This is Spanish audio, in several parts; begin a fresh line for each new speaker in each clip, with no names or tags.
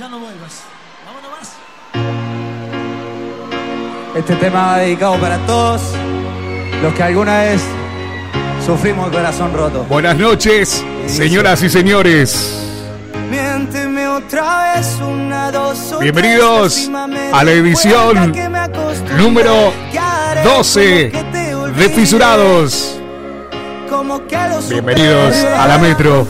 Ya no vuelvas. Vámonos más.
Este tema va dedicado para todos los que alguna vez sufrimos el corazón roto.
Buenas noches, señoras y señores.
Miénteme otra vez una, dos, o
Bienvenidos a la edición número
que haré
12
como que te olvide,
de Fisurados. Bienvenidos a la Metro.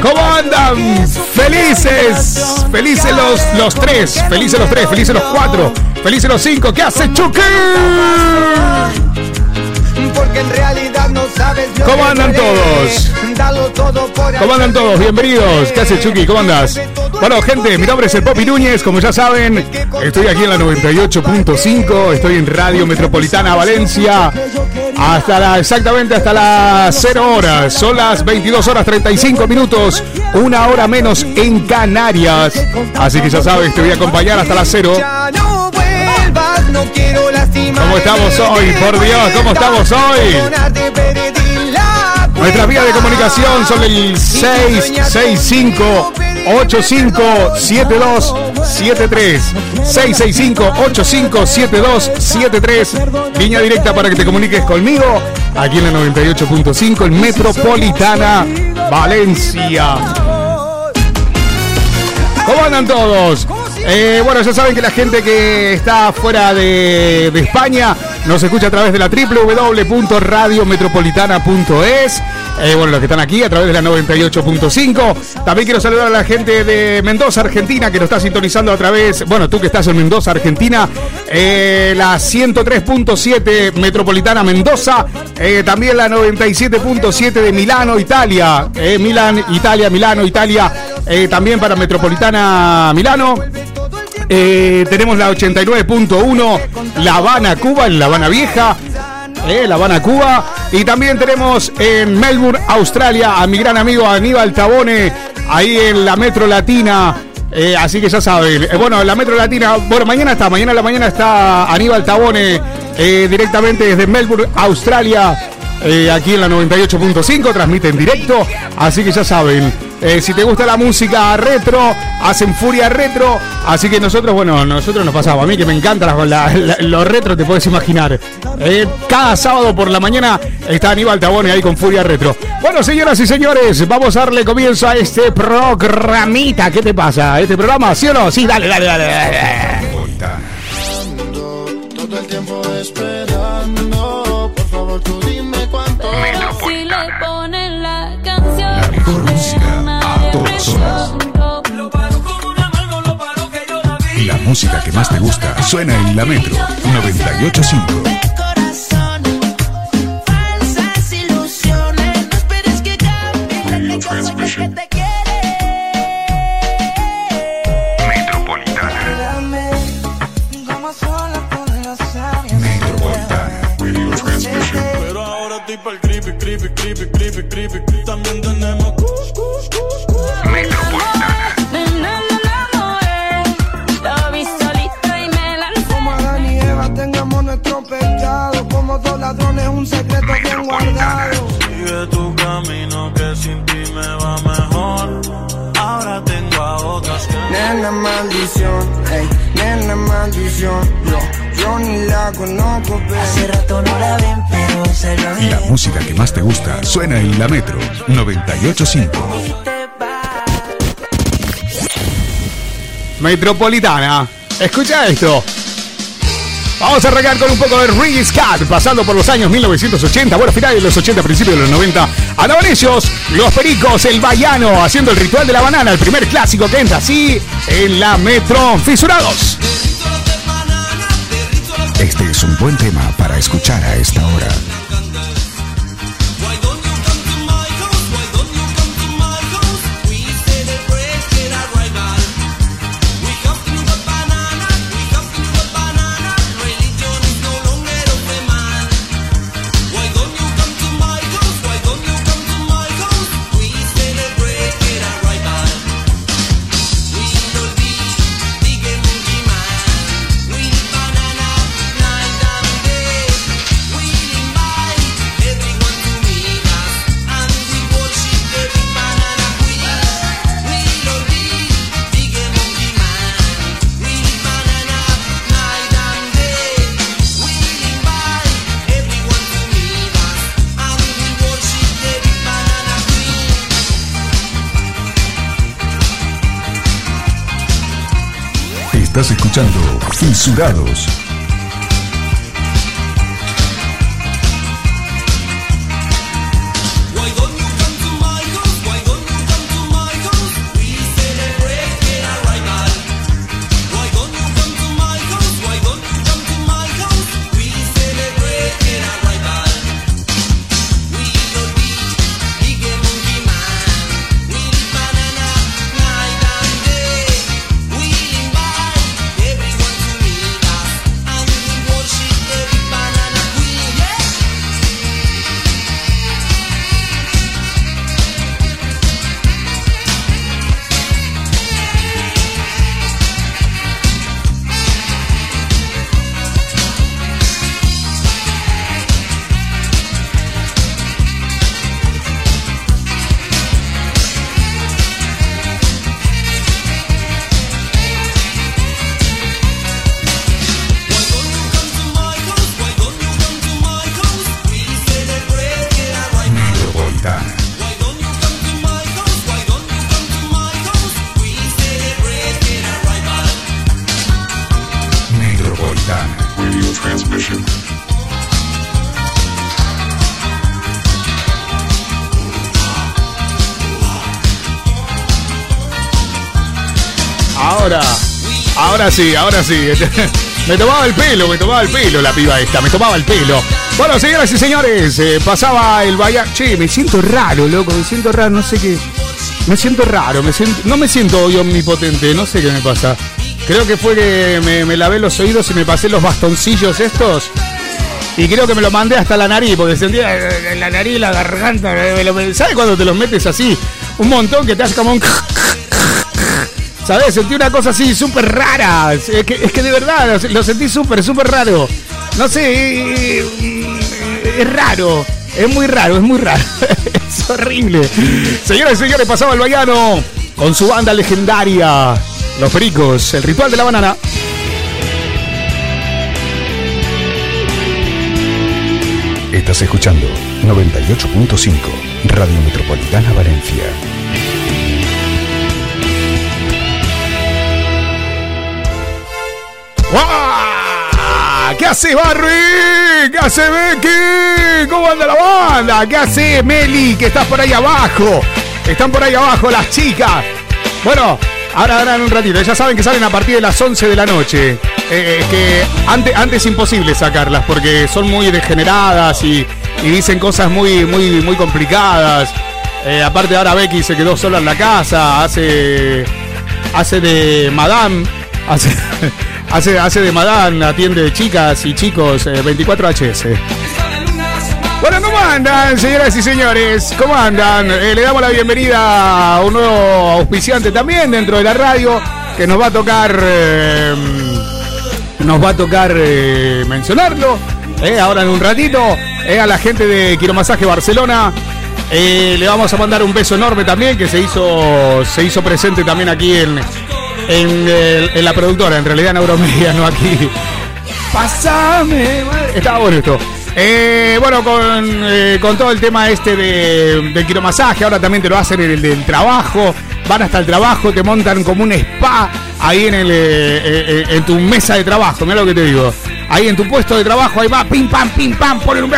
¿Cómo andan? Felices, felices los, los tres, felices los tres, felices los cuatro, felices los cinco. ¿Qué hace Chucky?
Porque en realidad no sabes lo
¿Cómo andan todos?
Dalo todo por
¿Cómo andan todos? Bienvenidos. ¿Qué hace Chucky? ¿Cómo andas? Bueno, gente, mi nombre es el Popi Núñez. Como ya saben, estoy aquí en la 98.5. Estoy en Radio Metropolitana Valencia. Hasta la, exactamente hasta las 0 horas. Son las 22 horas 35 minutos. Una hora menos en Canarias. Así que ya sabes, te voy a acompañar hasta las 0.
No quiero lastimar.
¿Cómo estamos hoy? Por Dios, ¿cómo estamos hoy? Nuestras vías de comunicación son el 665 857273 665 857273 Línea directa para que te comuniques conmigo aquí en la 98.5 en Metropolitana Valencia. ¿Cómo andan todos? Eh, bueno, ya saben que la gente que está fuera de, España nos escucha a través de la www.radiometropolitana.es. Eh, bueno, los que están aquí a través de la 98.5. También quiero saludar a la gente de Mendoza, Argentina, que nos está sintonizando a través, bueno, tú que estás en Mendoza, Argentina, eh, la 103.7 Metropolitana Mendoza, eh, también la 97.7 de Milano, Italia, Milán, Italia, Milano, Italia, también para Metropolitana Milano. Eh, tenemos la 89.1 La Habana, Cuba, en La Habana Vieja. Eh, La Habana, Cuba. Y también tenemos en Melbourne, Australia, a mi gran amigo Aníbal Tabone, ahí en la Metro Latina. Eh, así que ya saben. Eh, bueno, en la Metro Latina, bueno, mañana está, mañana a la mañana está Aníbal Tabone directamente desde Melbourne, Australia. aquí en la 98.5, transmite en directo. Así que ya saben. Eh, si te gusta la música retro, hacen Furia Retro. Así que nosotros, bueno, nosotros nos pasamos. A mí que me encanta la, la- la- lo retro, te puedes imaginar. Eh, cada sábado por la mañana está Aníbal Tabone ahí con Furia Retro. Bueno, señoras y señores, vamos a darle comienzo a este programita. ¿Qué te pasa? ¿Este programa? ¿Sí o no? Sí, dale, dale, dale. dale.
Todo el tiempo esperando,
música que más te gusta suena en la Metro 985.
corazón, falsas ilusiones. No esperes que cambie la que como yo que te quiere.
Metropolitana.
Dame como sola con los labios.
Metropolitana. Radio Transmission.
Pero ahora estoy pa'l creepy, creepy, creepy, creepy, creepy. También tenemos
maldición, ey, nena maldición. Yo, yo ni la conozco,
Hace
pero.
rato no la ven, pero se lo
La música que más te gusta suena en la Metro 985.
te va.
Metropolitana. Escucha esto. Vamos a arrancar con un poco de Reggae Scat, pasando por los años 1980, bueno, finales de los 80, principios de los 90. Anabanesios, Los Pericos, El Bayano, haciendo el ritual de la banana, el primer clásico que entra así en la Metro Fisurados.
Este es un buen tema para escuchar a esta hora. Escuchando Fisurados.
Sí, ahora sí. Me tomaba el pelo, me tomaba el pelo la piba esta, me tomaba el pelo. Bueno, señoras y señores, eh, pasaba el Bahía. Che, me siento raro, loco, me siento raro, no sé qué. Me siento raro, me siento, no me siento hoy omnipotente, no sé qué me pasa. Creo que fue que me, lavé los oídos y me pasé los bastoncillos estos. Y creo que me lo mandé hasta la nariz, porque sentía eh, la nariz, la garganta. ¿Sabes cuando te los metes así? Un montón que te hace como un. ¿Sabes? Sentí una cosa así súper rara. Es que, es que de verdad lo, sentí súper, súper raro. No sé, es raro. Es muy raro, es muy raro. es horrible. Señoras y señores, pasaba el Bayano con su banda legendaria. Los Pericos, el ritual de la banana.
Estás escuchando 98.5 Radio Metropolitana Valencia.
¡Guau! ¿Qué hace Barry? ¿Qué hace Becky? ¿Cómo anda la banda? ¿Qué hace Meli? Que estás por ahí abajo. Están por ahí abajo las chicas. Bueno, ahora, ahora en un ratito. Ya saben que salen a partir de las 11 de la noche. Eh, es que antes, antes es imposible sacarlas porque son muy degeneradas y, y dicen cosas muy, muy, muy complicadas. Eh, aparte ahora Becky se quedó sola en la casa, hace, hace de madame, hace, hace, hace de madame, atiende chicas y chicos, eh, 24HS. Bueno, ¿cómo andan, señoras y señores? ¿Cómo andan? Eh, le damos la bienvenida a un nuevo auspiciante también dentro de la radio que nos va a tocar, eh, nos va a tocar eh, mencionarlo. eh, ahora en un ratito, eh, a la gente de Quiromasaje Barcelona. Eh, le vamos a mandar un beso enorme también que se hizo, se hizo presente también aquí en, en, el- en la productora, en realidad en Euromedia, no aquí. Pásame, madre. Estaba bueno esto. Eh, bueno, con, eh, con todo el tema este de, del quiromasaje, ahora también te lo hacen en el del trabajo. Van hasta el trabajo, te montan como un spa ahí en, el, eh, en tu mesa de trabajo. Mira lo que te digo. Ahí en tu puesto de trabajo, ahí va, pim pam, pim pam, ponen un.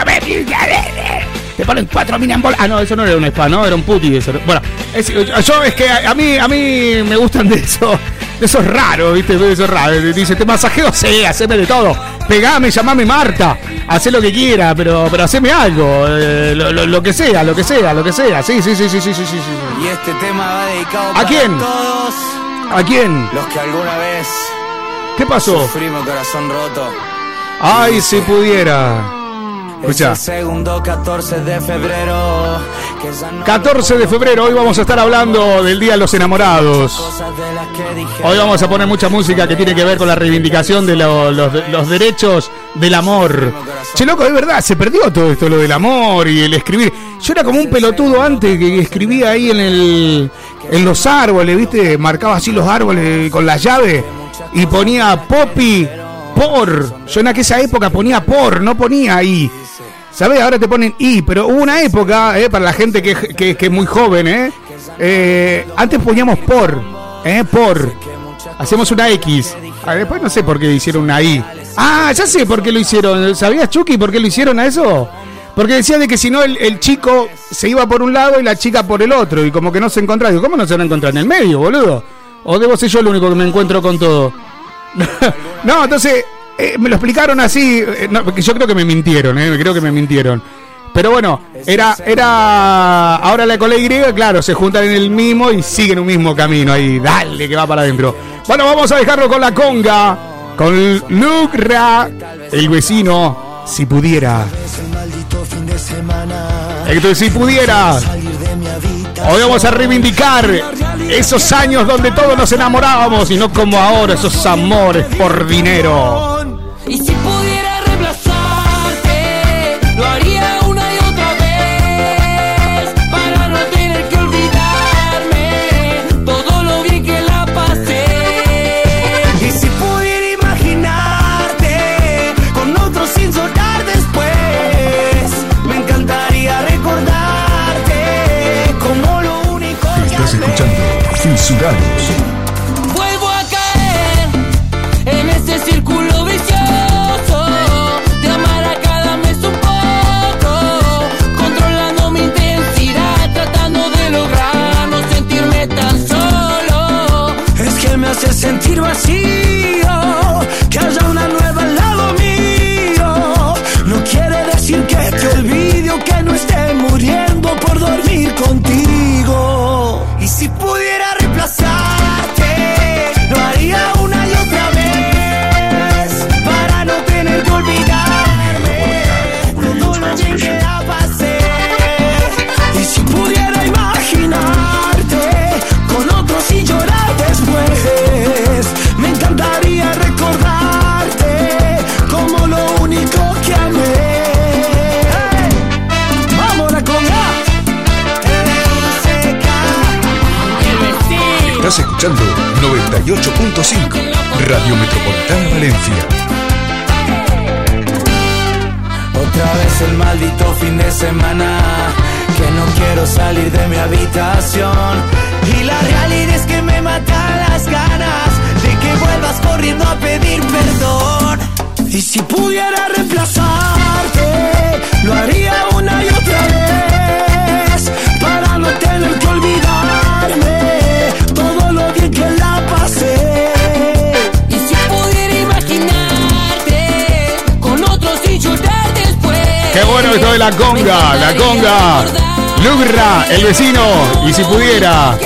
Te ponen cuatro minas. Ah, no, eso no era un spa, ¿no? Era un puti. Eso. Bueno, es- yo es que a, a mí, a mí me gustan de eso. De esos raros, ¿viste? De esos raros. Dice, te masajeo, sí, haceme de todo. Pegame, llamame Marta. Hacé lo que quiera, pero, pero haceme algo. eh, lo, lo- lo que sea, lo que sea, lo que sea. Sí, sí, sí, sí, sí, sí, sí. sí.
Y este tema va dedicado
¿A
para
quién?
todos
¿A quién?
los que alguna vez
¿Qué pasó?
sufrimos corazón roto.
Ay, si pudiera.
Es
Escucha.
el segundo 14 de febrero. que ya no
14 de febrero, hoy vamos a estar hablando del Día de los Enamorados. Hoy vamos a poner mucha música que tiene que ver con la reivindicación de lo- los, los derechos del amor. Che, loco, es verdad, se perdió todo esto, lo del amor y el escribir. Yo era como un pelotudo antes que escribía ahí en el en los árboles, ¿viste? Marcaba así los árboles con la llave y ponía popi por. Yo en aquella época ponía por, no ponía ahí. ¿Sabes? Ahora te ponen I, pero hubo una época, eh, para la gente que, es muy joven, ¿eh? Eh, antes poníamos por, ¿eh? Por. hacemos una X. Ah, después no sé por qué hicieron una I. Ah, ya sé por qué lo hicieron. ¿Sabías, Chucky, por qué lo hicieron a eso? Porque decían de que si no el, chico se iba por un lado y la chica por el otro. Y como que no se encontraba. ¿cómo no se van a encontrar en el medio, boludo? ¿O debo ser yo el único que me encuentro con todo? No, entonces eh, me lo explicaron así. eh, no, porque yo creo que me mintieron, eh, creo que me mintieron. Pero bueno, era, era. Ahora la cola Y, claro, se juntan en el mismo y siguen un mismo camino ahí. Dale, que va para adentro. Bueno, vamos a dejarlo con la conga. Con Lucra, el vecino, si pudiera. Entonces, si pudiera. Hoy vamos a reivindicar esos años donde todos nos enamorábamos y no como ahora, esos amores por dinero.
98.5 Radio Metropolitana Valencia.
Otra vez el maldito fin de semana Que no quiero salir de mi habitación. Y la realidad es que me matan las ganas De que vuelvas corriendo a pedir perdón. Y si pudiera reemplazarte Lo haría una y otra vez Para no tener que olvidarme lo bien que la pasé
Y si pudiera imaginarte con otro sin llorar después.
Qué bueno esto de la conga, la conga. Lucra, el vecino. Y si pudiera,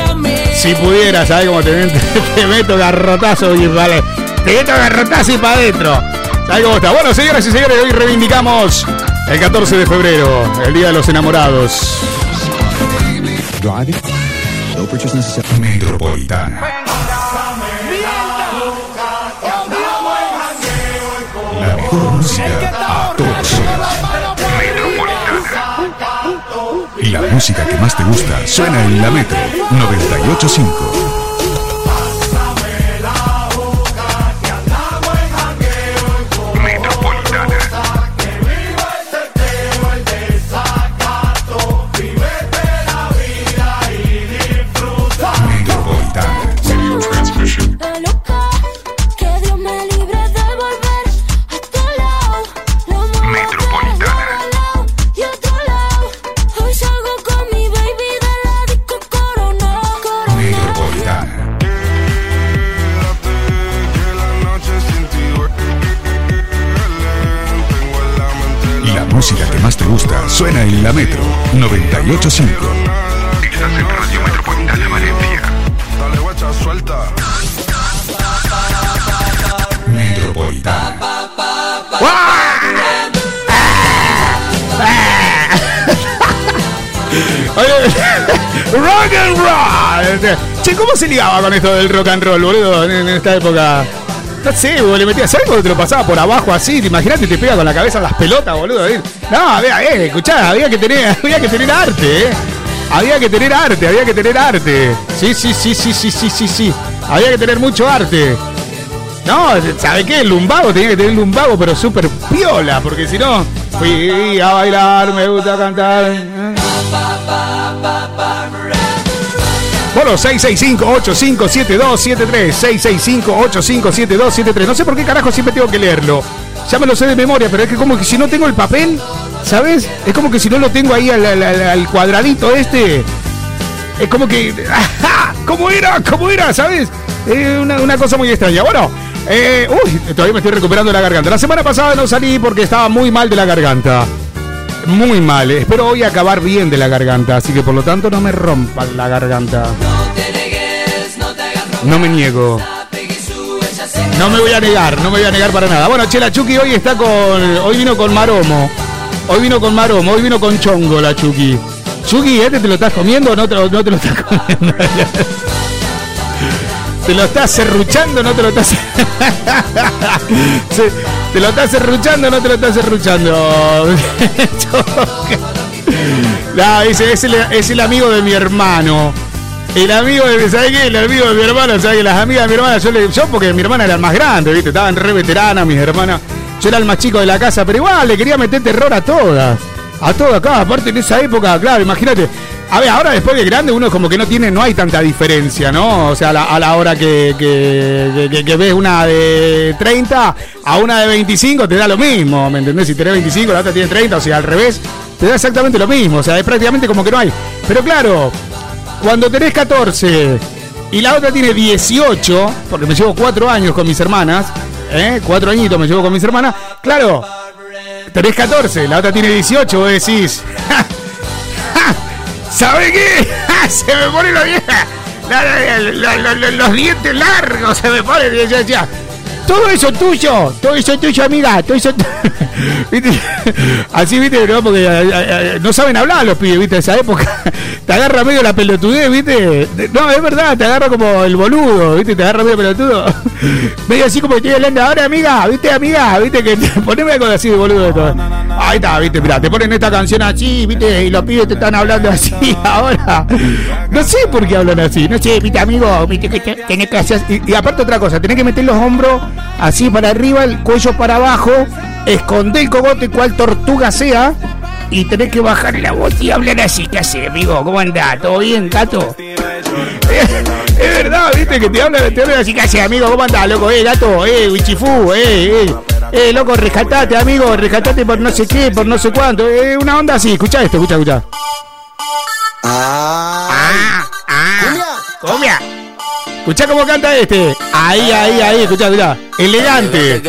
si pudiera, ¿sabes cómo te, te meto garrotazo y vale? Te meto garrotazo y para adentro. ¿Sabes cómo está? Bueno, señoras y señores, hoy reivindicamos el 14 de febrero, el Día de los Enamorados.
Metropolitana. La mejor música a todos. Y la música que más te gusta suena en la Metro 985.
La
Metro 985. Estás en Radio Metropolitana Valencia.
Dale guacha, suelta.
Metropolitana.
Rock and roll. Che, ¿cómo se ligaba con esto del rock and roll, boludo, en, esta época? No sé, boludo, le metías algo que te lo pasaba por abajo así, imagínate te pega con la cabeza en las pelotas, boludo. ahí. No, había, eh, escuchá, había que tener, había que tener arte, eh. Había que tener arte, había que tener arte. Sí, sí, sí, sí, sí, sí, sí, sí. Había que tener mucho arte. No, ¿sabe qué? El lumbago tenía que tener lumbago, pero súper piola, porque si no, fui a bailar, me gusta cantar. Bueno, nosotros. 665-857273. 665-857273. No sé por qué carajo siempre tengo que leerlo. Ya me lo sé de memoria, pero es que como que si no tengo el papel, ¿sabes? Es como que si no lo tengo ahí al, cuadradito este. Es como que. ¡ajá! ¿Cómo era? ¿Cómo era? ¿Sabes? Es una, una cosa muy extraña. Bueno, eh, uy, todavía me estoy recuperando la garganta. La semana pasada no salí porque estaba muy mal de la garganta. Muy mal. Espero hoy acabar bien de la garganta. Así que por lo tanto no me rompan la garganta. No me niego. No me voy a negar, no me voy a negar para nada. Bueno, che, la Chucky hoy está con. Hoy vino con Maromo. Hoy vino con Maromo, hoy vino con Chongo la Chucky. Chucky, ¿este te lo estás comiendo o no te, lo- estás comiendo? ¿Te lo estás serruchando no te lo estás... ¿Te lo estás serruchando o no te lo estás serruchando? no, ese es el, amigo de mi hermano. El amigo de, ¿sabes qué? El amigo de mi hermano, ¿sabes qué? Las amigas de mi hermana, yo, le, yo porque mi hermana era más grande, ¿viste? Estaban re veteranas mis hermanas. Yo era el más chico de la casa, pero igual le quería meter terror a todas. A todas acá, aparte en esa época, claro, imagínate. A ver, ahora después de grande uno como que no tiene, no hay tanta diferencia, ¿no? O sea, a la, hora que- que- que ves una de 30 a una de 25 te da lo mismo, ¿me entendés? Si tenés 25, la otra tiene 30, o sea, al revés, te da exactamente lo mismo, o sea, es prácticamente como que no hay. Pero claro, cuando tenés 14 y la otra tiene 18, porque me llevo 4 años con mis hermanas, ¿eh? 4 añitos me llevo con mis hermanas, claro, tenés 14, la otra tiene 18, vos decís, "Ja, ja, ¿sabe qué? Ja, se me pone la vieja, la- la- la- los dientes largos, se me ponen, y yo decía, todo eso tuyo, todo eso tuyo, amiga, todo eso. tu-". ¿Viste? Así, viste, ¿no? Porque eh, eh, no saben hablar los pibes, viste, esa época. Te agarra medio la pelotudez, viste. No, es verdad, te agarra como el boludo, viste, te agarra medio pelotudo. Medio así como estoy hablando ahora, amiga, viste, amiga, viste, que poneme algo así de boludo de todo. Ahí está, viste, mira, te ponen esta canción así, viste, y los pibes te están hablando así ahora. No sé por qué hablan así, no sé, viste, amigo, viste que te- tenés que hacer. Y, y aparte otra cosa, tenés que meter los hombros así para arriba, el cuello para abajo, esconder el cogote cual tortuga sea, y tenés que bajar la voz y hablar así. ¿Qué haces, amigo? ¿Cómo andás? ¿Todo bien, gato? Es verdad, viste, que te hablan, te hablan así, ¿qué haces, amigo? ¿Cómo andás, loco? Eh, gato, eh, bichifú, eh, eh. Eh, loco, rescatate, amigo, rescatate por no sé qué, por no sé cuánto. Eh, una onda así, escucha esto, escucha, escucha. Ah, ah, cumbia. Escucha cómo canta este. Ahí, ahí, ahí, escucha, escucha. Elegante. El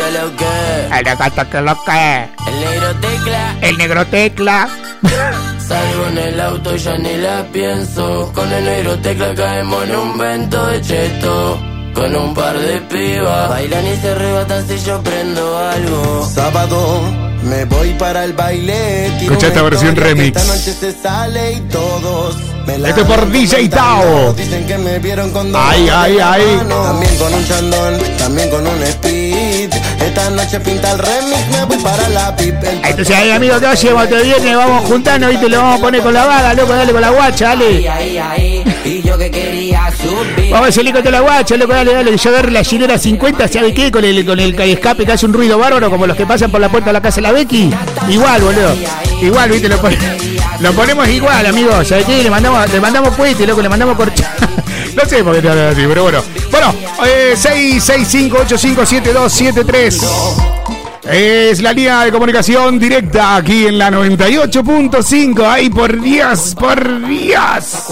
gato que lo que.
el negro tecla.
El negro tecla.
Salgo en el auto y ya ni la pienso. Con el negro tecla caemos en un vento de cheto. Con un par de pibas. Bailan y se arrebatan si yo prendo algo.
Sábado me voy para el baile.
Escucha esta versión remix.
Esta noche se sale y todos me la
Esto es por DJ. Tao.
Dicen que me vieron con dos
Ay, ay, ay.
También con un chandón, también con un speed. Esta noche pinta el remix, me voy para la.
Entonces ahí, amigo, ¿qué hacemos? Te viene, vamos juntando y te lo vamos a poner con la vaga, loco, dale con la guacha, dale.
Ahí, ahí, y yo que quería.
Vamos a salir con la guacha, loco, dale, dale. Yo agarro la chilera 50, ¿sabe qué? Con el, con el escape que hace un ruido bárbaro, como los que pasan por la puerta de la casa de la Becky. Igual, boludo. Igual, viste, lo, pon- lo ponemos igual, amigo. ¿Sabe qué? Le mandamos, le mandamos cohete, loco, le mandamos corcha. No sé por qué te hablan así, pero bueno. Bueno, eh, 665857273. Es la línea de comunicación directa aquí en la 98.5. ¡Ay, por Dios, por Dios!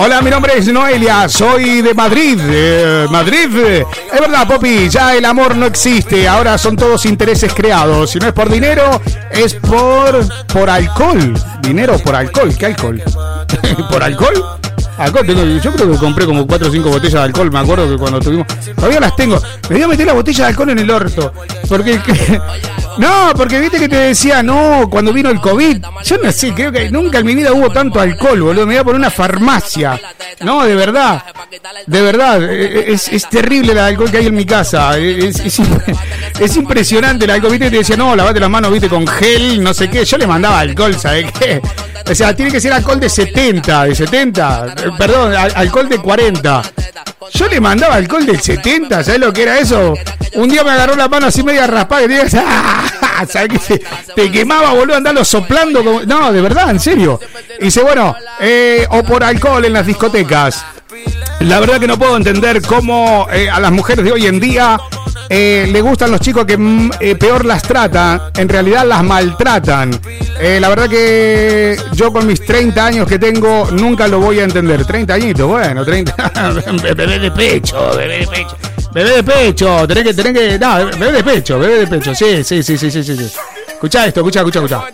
Hola, mi nombre es Noelia, soy de Madrid. eh, Madrid, es verdad, Popi, ya el amor no existe, ahora son todos intereses creados. Si no es por dinero, es por por alcohol. Dinero por alcohol, ¿qué alcohol? ¿Por alcohol? Alcohol, tengo- yo creo que compré como 4 o 5 botellas de alcohol, me acuerdo que cuando tuvimos... Todavía las tengo. Me voy a meter la botella de alcohol en el orto. Porque... No, porque viste que te decía, no, cuando vino el COVID. Yo no sé, creo que nunca en mi vida hubo tanto alcohol, boludo. Me iba por una farmacia. No, de verdad. De verdad. eh, Es, es terrible el alcohol que hay en mi casa. Es, es, es impresionante el alcohol. Viste que te decía, no, lavate las manos, viste, con gel, no sé qué. Yo le mandaba alcohol, ¿sabes qué? O sea, tiene que ser alcohol de 70, de 70. Eh, Perdón, al- alcohol de 40. Yo le mandaba alcohol del 70, ¿sabes lo que era eso? Un día me agarró la mano así media raspada y te ¡ah! ¿sabes qué? Se- Te quemaba, boludo, andarlo soplando como... No, de verdad, en serio. Dice, bueno, eh, o por alcohol en las discotecas. La verdad que no puedo entender cómo eh, a las mujeres de hoy en día eh, le gustan los chicos que mm, eh, peor las tratan, en realidad las maltratan. Eh, la verdad que yo con mis 30 años que tengo nunca lo voy a entender. 30 añitos, bueno, 30. bebé de pecho, bebé de pecho. Bebé de pecho, tenés que, tenés que. No, bebé de pecho, bebé de pecho. Sí, sí, sí, sí, sí, sí. sí. Escucha esto, escucha, escucha, escucha.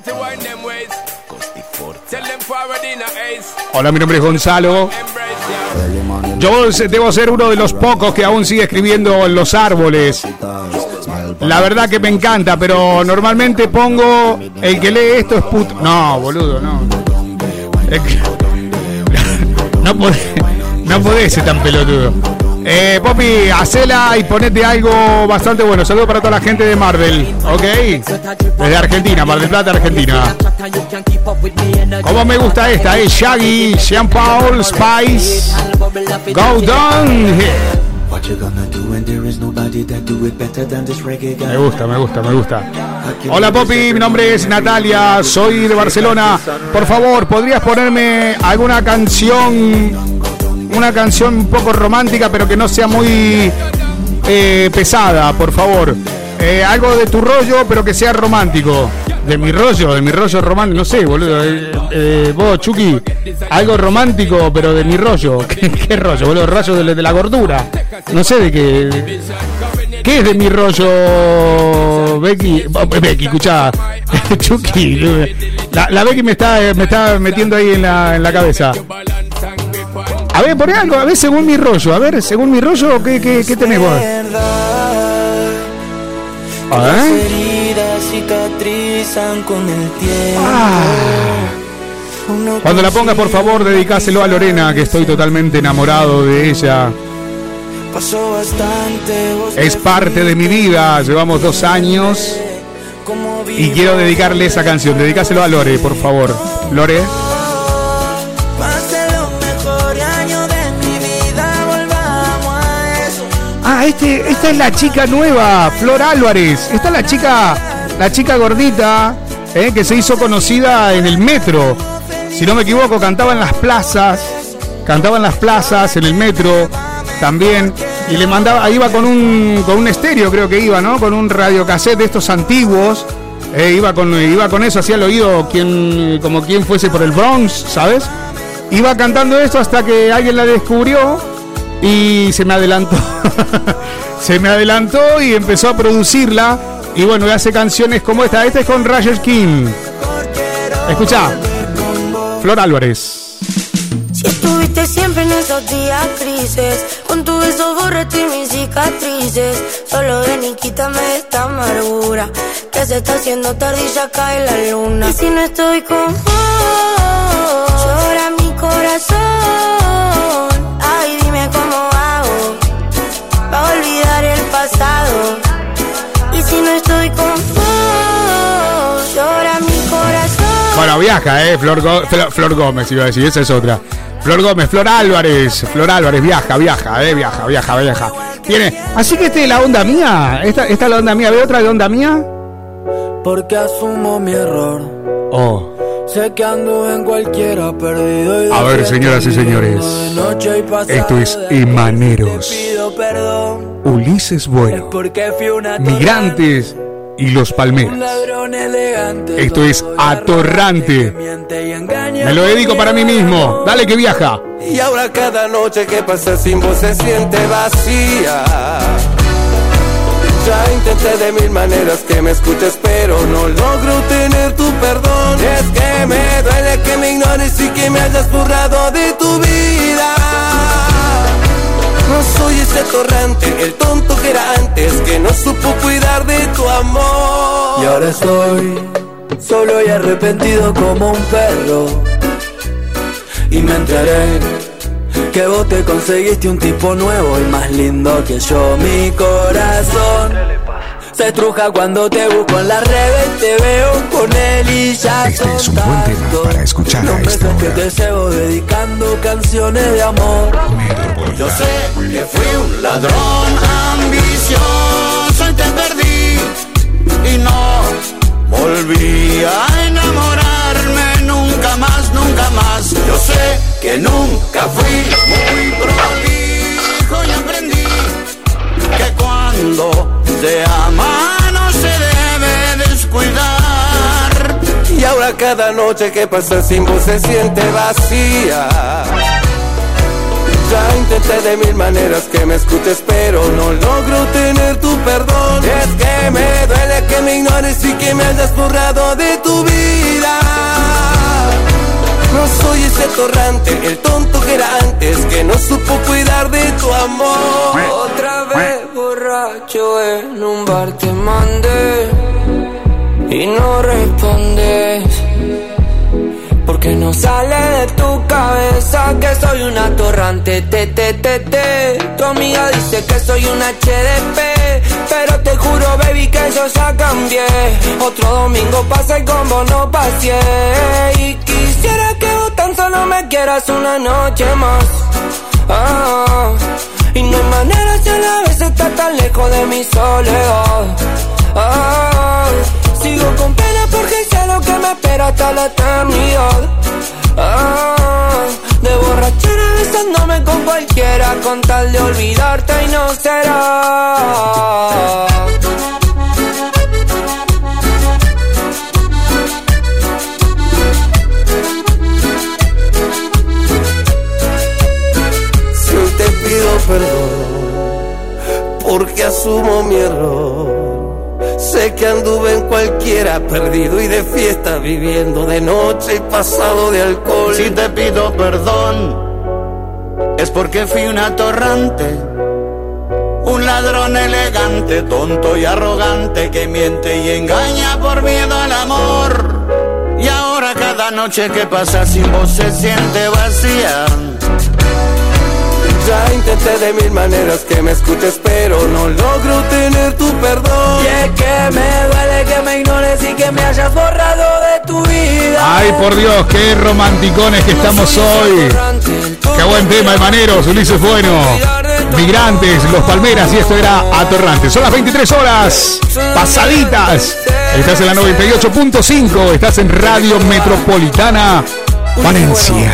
Hola, mi nombre es Gonzalo. Yo debo ser uno de los pocos que aún sigue escribiendo en los árboles. La verdad que me encanta, pero normalmente pongo el que lee esto es puto. No, boludo, no. No podés, no podés ser tan pelotudo. Eh, Poppy, hacela y ponete algo bastante bueno. Saludos para toda la gente de Marvel, ¿ok? Desde Argentina, Mar del Plata, Argentina. Como me gusta esta, es Shaggy, Jean Paul, Spice, Go Down. Me gusta, me gusta, me gusta. Hola Poppy, mi nombre es Natalia, soy de Barcelona. Por favor, ¿podrías ponerme alguna canción, una canción un poco romántica, pero que no sea muy eh, pesada, por favor? Eh, algo de tu rollo, pero que sea romántico. De mi rollo, de mi rollo romántico, no sé, boludo. Eh, eh, vos, Chucky, algo romántico, pero de mi rollo. ¿Qué, rollo, boludo? Rollo de, de la gordura. No sé de qué. ¿Qué es de mi rollo, Becky? Oh, Becky, escuchá. Chucky. La, la Becky me está, me está metiendo ahí en la, en la cabeza. A ver, poné algo, a ver, según mi rollo. A ver, según mi rollo, ¿qué, qué, qué tenés vos? A
Las
ver.
heridas cicatrizan con el tiempo. Uno
Ah. Cuando la pongas, por favor, dedicáselo a Lorena, que estoy totalmente enamorado de ella. Es
te
parte de mi vida, llevamos dos años y quiero dedicarle esa canción. Dedicáselo a Lore, por favor. Lore. Este, esta es la chica nueva, Flor Álvarez. Esta es la chica, la chica gordita, eh, que se hizo conocida en el metro. Si no me equivoco, cantaba en las plazas, cantaba en las plazas, en el metro también. Y le mandaba, iba con un, con un estéreo, creo que iba, ¿no? Con un radiocassette de estos antiguos. Eh, iba, con, iba con eso, hacía el oído quien, como quien fuese por el Bronx, ¿sabes? Iba cantando esto hasta que alguien la descubrió y se me adelantó. se me adelantó y empezó a producirla. Y bueno, hace canciones como esta. Esta es con Roger King. Escucha, Flor Álvarez.
Si estuviste siempre en esos días grises, con tu beso borraste mis cicatrices. Solo ven y quítame esta amargura, que se está haciendo tarde y ya cae la luna. Y si no estoy con vos, llora mi corazón.
Viaja, ¿eh? Flor, Go- Flor- Flor Gómez, iba a decir, esa es otra. Flor Gómez, Flor Álvarez, Flor Álvarez, viaja, viaja, eh, viaja, viaja, viaja. Tiene, así que esta es la onda mía, esta, esta es la onda mía, ¿ve otra de onda mía?
Porque asumo mi error.
Oh,
Sé que ando en cualquiera perdido. Y
A ver, señoras y señores,
y
esto es
perdón.
Ulises Bueno, Migrantes y los Palmeras. Esto es Atorrante. Me lo dedico para mí mismo, dale que viaja.
Y ahora cada noche que pasa sin vos se siente vacía. Ya intenté de mil maneras que me escuches, pero no logro tener tu perdón. Es que me duele que me ignores y que me hayas borrado de tu vida. No soy ese torrante, el tonto que era antes, que no supo cuidar de tu amor.
Y ahora estoy solo y arrepentido como un perro. Y me enteré que vos te conseguiste un tipo nuevo y más lindo que yo. Mi corazón se truja cuando te busco en las redes, te veo con él y ya
Este es un buen tema para escuchar a esta
hora. que te llevo dedicando canciones de amor.
Yo sé que fui un ladrón
ambicioso y te perdí
y no volví a
enamorarme nunca más, nunca más.
Yo sé que nunca fui muy prolijo y aprendí que cuando se ama, no se debe descuidar.
Y ahora
cada noche que pasa sin vos se siente vacía. Ya intenté de mil maneras que me escutes, pero no logro tener tu perdón. Y es que me duele que me ignores y que me hayas borrado de tu vida. No soy ese torrante, el tonto que era antes, que no supo cuidar de tu amor.
Otra vez borracho en un bar te mandé y no respondes. Porque no sale de tu cabeza que soy una torrante, te, te, te, te. Tu amiga dice que soy un HDP, pero te juro, baby, que yo ya cambié. Otro domingo pasa con vos no pasé. Y quisiera que vos tan solo me quieras una noche más. Ah, y no hay manera si a la vez estás tan lejos de mi soledad. Ah, sigo con pena porque sé lo que me espera hasta la eternidad. Ah, de borrachera besándome con cualquiera con tal de olvidarte y no será.
Si te pido perdón, porque asumo mi error. Sé que anduve en cualquiera, perdido y de fiesta, viviendo de noche y pasado de alcohol.
Si te pido perdón, es porque fui un atorrante, un ladrón elegante, tonto y arrogante que miente y engaña por miedo al amor. Y ahora cada noche que pasa sin vos se siente vacía.
Ya intenté de mil maneras que me escuches, pero no logro tener tu perdón.
Y es que me duele que me ignores y que me hayas borrado de tu vida.
Ay, por Dios, qué romanticones que estamos hoy. Qué buen tema, Hermaneros, Ulises Bueno. Migrantes, Los Palmeras y esto era Atorrante. Son las 23 horas pasaditas. Estás en la 98.5, estás en Radio Metropolitana Valencia.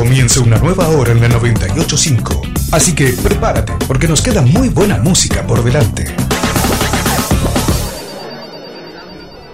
Comienza una nueva hora en la 985. Así que prepárate, porque nos queda muy buena música por delante.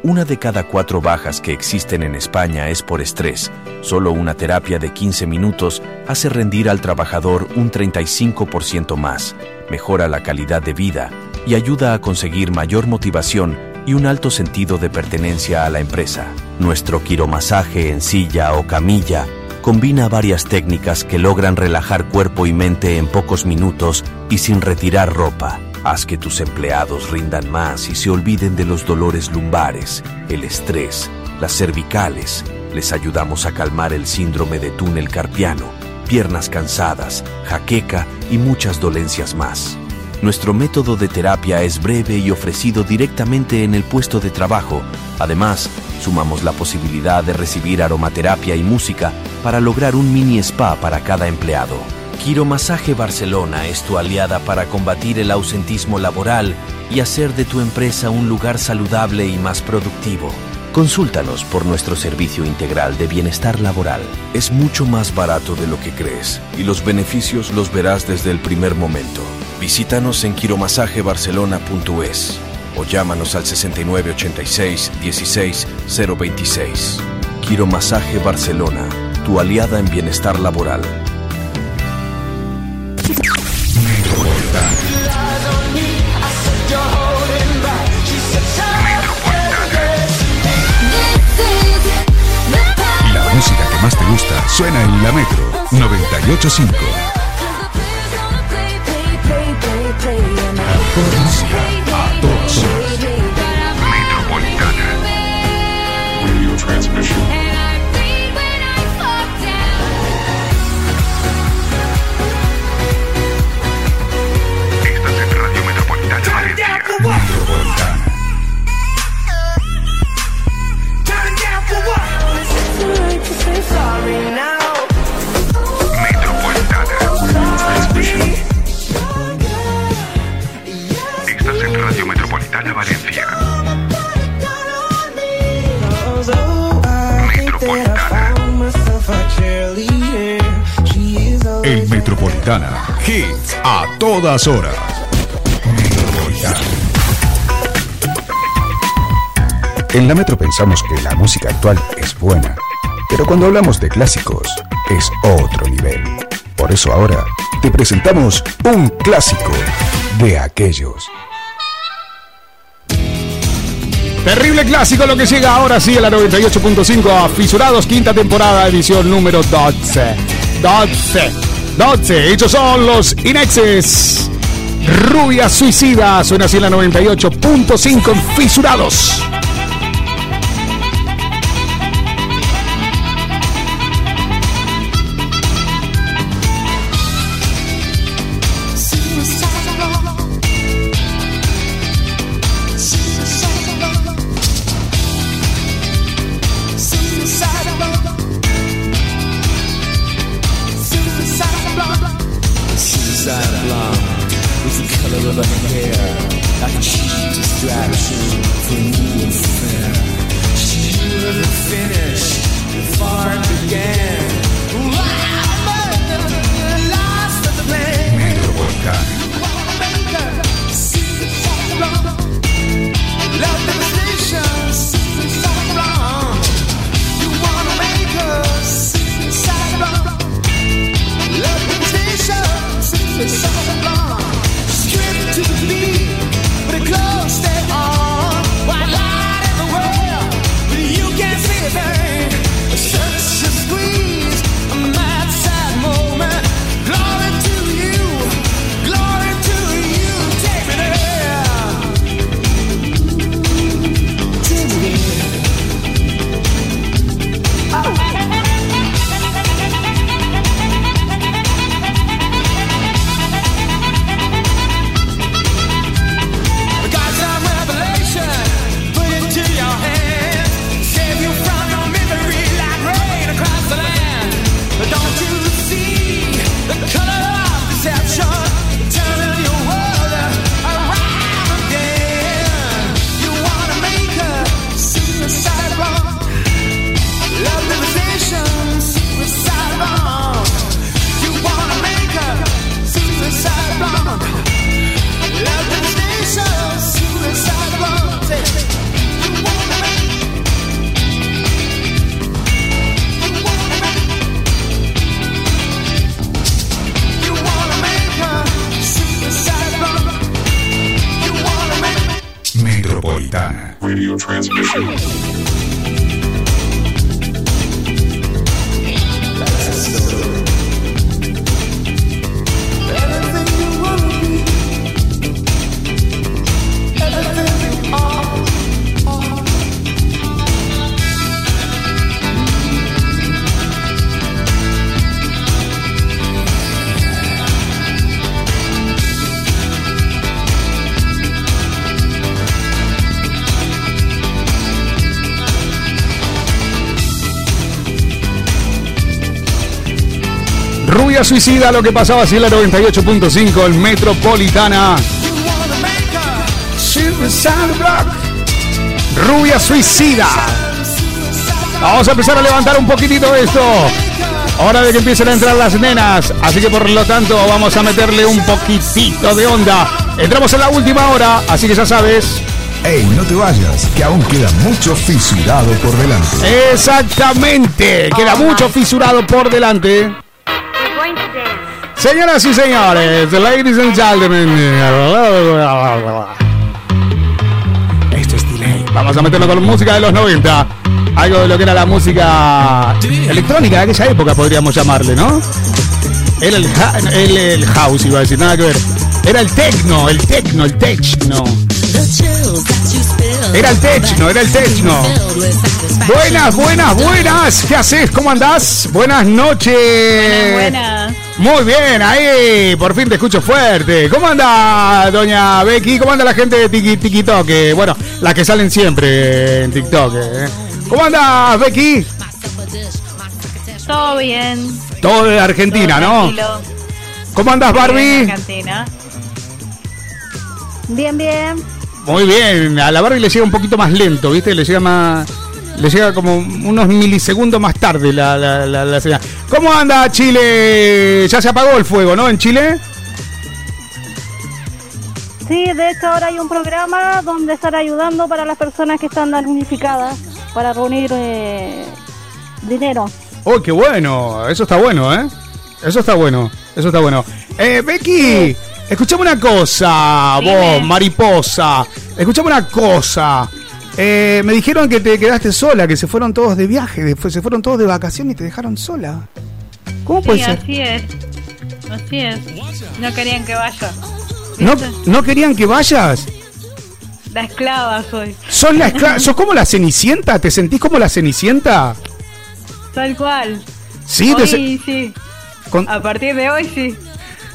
Una de cada cuatro bajas que existen en España es por estrés. Solo una terapia de 15 minutos hace rendir al trabajador un 35% más, mejora la calidad de vida y ayuda a conseguir mayor motivación y un alto sentido de pertenencia a la empresa. Nuestro quiromasaje en silla o camilla combina varias técnicas que logran relajar cuerpo y mente en pocos minutos y sin retirar ropa. Haz que tus empleados rindan más y se olviden de los dolores lumbares, el estrés, las cervicales. Les ayudamos a calmar el síndrome de túnel carpiano, piernas cansadas, jaqueca y muchas dolencias más. Nuestro método de terapia es breve y ofrecido directamente en el puesto de trabajo. Además, sumamos la posibilidad de recibir aromaterapia y música para lograr un mini spa para cada empleado. Quiromasaje Barcelona es tu aliada para combatir el ausentismo laboral y hacer de tu empresa un lugar saludable y más productivo. Consúltanos por nuestro servicio integral de bienestar laboral. Es mucho más barato de lo que crees y los beneficios los verás desde el primer momento. Visítanos en quiromasajebarcelona.es o llámanos al 6986 16 026. Quiromasaje Barcelona, tu aliada en bienestar laboral.
La música que más te gusta suena en la Metro 985. Horas.
En
la Metro pensamos que la música actual es buena, pero cuando hablamos de clásicos es otro nivel. Por eso ahora te presentamos un clásico de aquellos.
Terrible clásico lo que llega ahora sí a la 98.5 a Fisurados, quinta temporada, edición número 12. 12. 12. Ellos son los Inexes. Rubia Suicida. Suena así en la 98.5 en Fisurados. Suicida, lo que pasaba así en la 98.5 en Metropolitana. Rubia Suicida. Vamos a empezar a levantar un poquitito esto. Hora de que empiecen a entrar las nenas. Así que por lo tanto vamos a meterle un poquitito de onda. Entramos en la última hora, así que ya sabes.
Ey, no te vayas, que aún queda mucho fisurado por delante.
Exactamente. Queda mucho fisurado por delante. Señoras y señores, ladies and gentlemen. Esto es delay. Vamos a meterlo con música de los 90. Algo de lo que era la música electrónica de aquella época, podríamos llamarle, ¿no? Era el, el, el house, iba a decir, nada que ver. Era el techno, el techno, el techno. Era el techno, era el techno. Buenas, buenas, buenas. ¿Qué haces? ¿Cómo andás? Buenas noches.
Buenas.
Muy bien, ahí por fin te escucho fuerte. ¿Cómo anda doña Becky? ¿Cómo anda la gente de Tiki TikTok? Eh, Bueno, las que salen siempre en TikTok. eh. ¿Cómo anda Becky?
Todo bien.
Todo de Argentina,
Todo
¿no? ¿Cómo andas
Bien,
Barbie?
Argentina. Bien, bien.
Muy bien, a la Barbie le llega un poquito más lento, ¿viste? Le llega más... Le llega como unos milisegundos más tarde la, la, la, la señal. ¿Cómo anda Chile? Ya se apagó el fuego, ¿no? En Chile.
Sí, de hecho ahora hay un programa donde están ayudando para las personas que están damnificadas para reunir eh, dinero.
¡Oh, qué bueno! Eso está bueno, ¿eh? Eso está bueno, eso está bueno. Eh, Becky, escuchame una cosa, vos, mariposa. Escuchame una cosa. Eh, me dijeron que te quedaste sola, que se fueron todos de viaje, de- se fueron todos de vacaciones y te dejaron sola. ¿Cómo puede
Sí,
ser?
así es. Así es. No querían que vaya.
¿No, ¿No querían que vayas?
La esclava soy.
¿Sos, la escla- ¿Sos como la cenicienta? ¿Te sentís como la cenicienta?
Tal cual.
Sí,
Hoy sí.
Con-
A partir de hoy sí.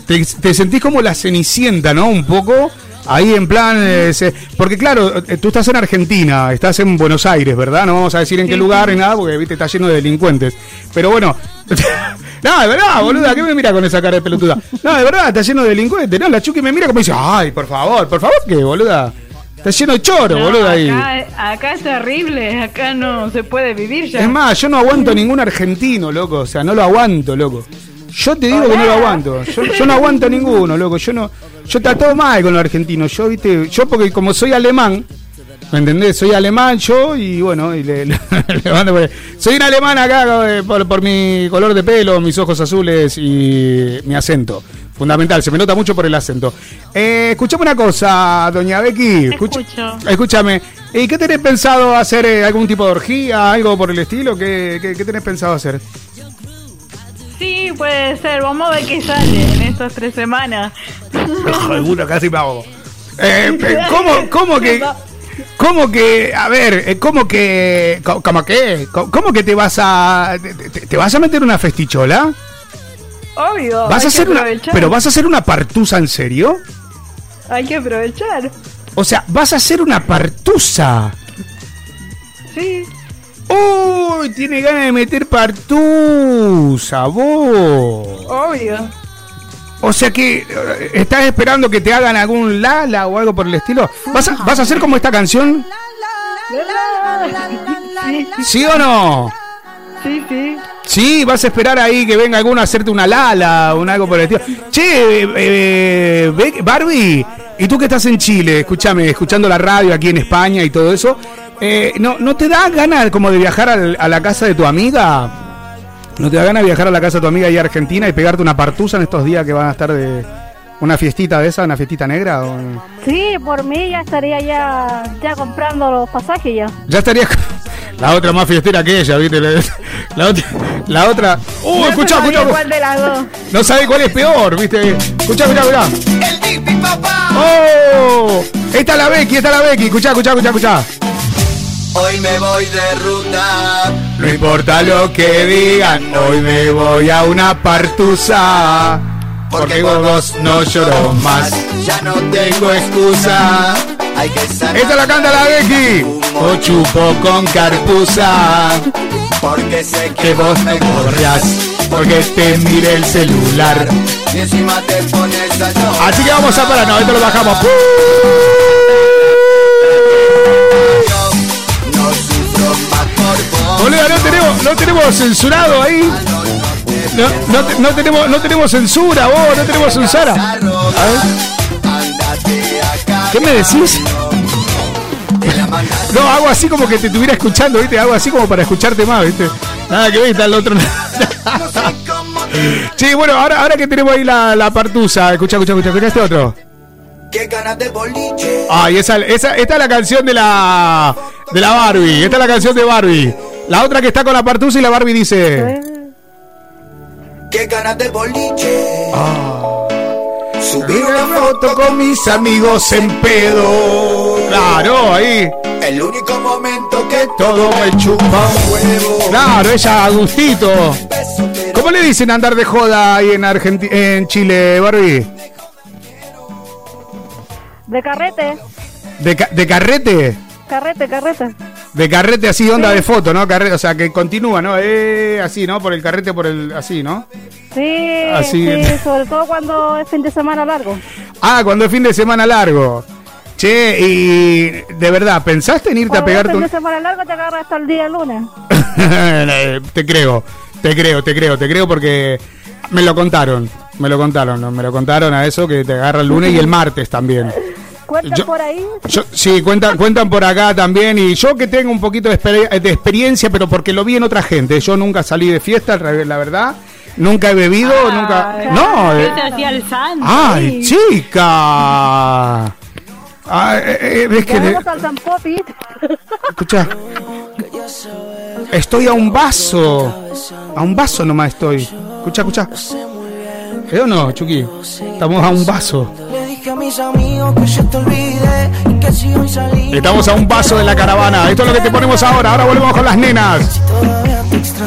te, te sentís como la cenicienta, ¿no? Un poco. Ahí en plan, eh, se- porque claro, eh, tú estás en Argentina, estás en Buenos Aires, ¿verdad? No vamos a decir en qué lugar ni nada, porque viste, está lleno de delincuentes. Pero bueno, no, de verdad, boluda, ¿qué me mira con esa cara de pelotuda? No, de verdad, está lleno de delincuentes. No, la Chucky me mira como dice, ay, por favor, por favor, ¿qué, boluda? Está lleno de choro,
No,
boluda, ahí.
acá, acá es terrible. Acá no se puede vivir ya.
Es más, yo no aguanto ningún argentino, loco. O sea, no lo aguanto, loco. Yo te digo que no lo aguanto. Yo, yo no aguanto ninguno, loco. Yo no. Yo todo mal con los argentinos. Yo, viste, yo porque como soy alemán, ¿me entendés? Soy alemán yo y bueno, y le, le- le mando por. Soy un alemán acá eh, por, por mi color de pelo, mis ojos azules y mi acento. Fundamental, se me nota mucho por el acento. Eh, escuchame una cosa, doña Becky. Escucha-
Escucho.
Escúchame, ¿y qué tenés pensado hacer? eh, ¿Algún tipo de orgía? ¿Algo por el estilo? ¿Qué, qué, qué tenés pensado hacer?
Sí, puede ser. Vamos a ver qué sale en estas tres semanas.
Alguno casi me ahogo. Eh, ¿cómo, ¿Cómo que.? ¿Cómo que, a ver, eh, cómo que, cómo que, cómo que te vas a, te, vas a meter una festichola?
Obvio.
¿Vas
hay
a hacer
que
una, pero vas a hacer una partusa en serio?
Hay que aprovechar.
O sea, vas a hacer una partusa.
Sí.
Uy, tiene ganas de meter partusa, vos.
Obvio.
O sea que eh, estás esperando que te hagan algún lala o algo por el estilo. ¿Vas a, vas a hacer como esta canción? ¿Sí o no?
Sí, sí.
Sí, vas a esperar ahí que venga alguno a hacerte una lala o algo por el estilo. Che, eh, eh, Barbie, ¿y tú que estás en Chile? Escúchame, escuchando la radio aquí en España y todo eso. Eh, ¿no, ¿No te da ganas como de viajar al- a la casa de tu amiga? ¿No te da ganas de viajar a la casa de tu amiga ahí a Argentina y pegarte una partusa en estos días que van a estar de una fiestita de esa, una fiestita negra? o-
Sí, por mí ya estaría ya, ya comprando los pasajes ya.
Ya estaría la otra más fiestera que ella, ¿viste? La, la otra, la otra. ¡Uh,
No
escuchá, escuchá!
¿Cuál de las dos?
No sabe cuál es peor, ¿viste? Escuchá, escuchá, escuchá. ¡Oh! Esta es la Becky, esta es la Becky. Escuchá, escuchá, escuchá, escuchá.
Hoy me voy de ruta.
No importa lo que digan, hoy me voy a una partusa. Porque por vos no lloro más.
Ya no tengo excusa. Hay que sanar.
Esta la canta la Becky. O chupo con carpusa.
Porque sé
Que vos me corrías. Porque te mire el celular.
Y encima te pones a llorar.
Así que vamos a parar. No, esto lo bajamos. Boludo, no tenemos, no tenemos censurado ahí. No, no, te- no tenemos, no tenemos censura, vos, no tenemos censura. A ver. ¿Qué me decís? No, hago así como que te estuviera escuchando, ¿viste? Hago así como para escucharte más, ¿viste? Nada que ver, está el otro. sí, bueno, ahora, ahora que tenemos ahí la, la partusa, escucha, escucha, escucha, escucha este otro.
Qué ganas de boliche.
Ay, esa, esa, esta es la canción de la de la Barbie. Esta es la canción de Barbie. La otra que está con la partusa y la Barbie dice.
Qué ganas de boliche.
Subir una foto con mis amigos en pedo. Claro, ahí.
El único momento que
Todo me chupa un huevo. Claro, ella a gustito. ¿Cómo le dicen andar de joda ahí en Argenti en Chile, Barbie?
De carrete,
¿De, ca- de carrete?
carrete, carrete.
De carrete así, onda de foto, ¿no? Carrete, o sea, que continúa, ¿no? Eh, así, ¿no? Por el carrete, por el... Así, ¿no?
Sí,
Así.
sí, sobre todo cuando es fin de semana largo.
Ah, cuando es fin de semana largo. Che, y de verdad, ¿pensaste en irte a
Cuando
pegarte
fin
un...
de semana largo te agarra hasta el día lunes.
te creo, te creo, te creo, te creo porque me lo contaron, me lo contaron, ¿no? me lo contaron a eso que te agarra el lunes y el martes también.
¿Cuentan
Yo-
por ahí?
Yo- sí, cuentan, cuentan por acá también. Y yo que tengo un poquito de, exper- de experiencia, pero porque lo vi en otra gente. Yo nunca salí de fiesta, la verdad. Nunca he bebido, nunca. No,
Yo
eh,
te hacía el santo.
¡Ay, chica! Ay, eh, eh, es que. le- escucha. Estoy a un vaso. A un vaso nomás estoy. Escucha, escucha. ¿Eh o no, Chucky? Estamos a un vaso.
Dije a mis amigos que se te olvide y que si hoy salí.
Estamos a un vaso de la caravana. Esto es lo que te ponemos ahora. Ahora volvemos con las nenas.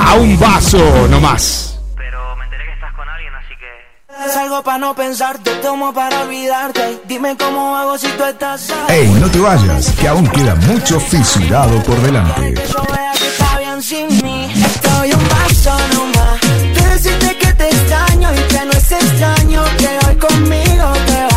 A un vaso nomás.
Salgo para no pensarte, tomo para olvidarte. Dime cómo hago si tú estás
Ey, no te vayas, que aún queda mucho fisurado por delante.
Yo vea que está bien sin mí. Estoy un paso nomás. Decirte que te extraño y que no es extraño que hoy conmigo te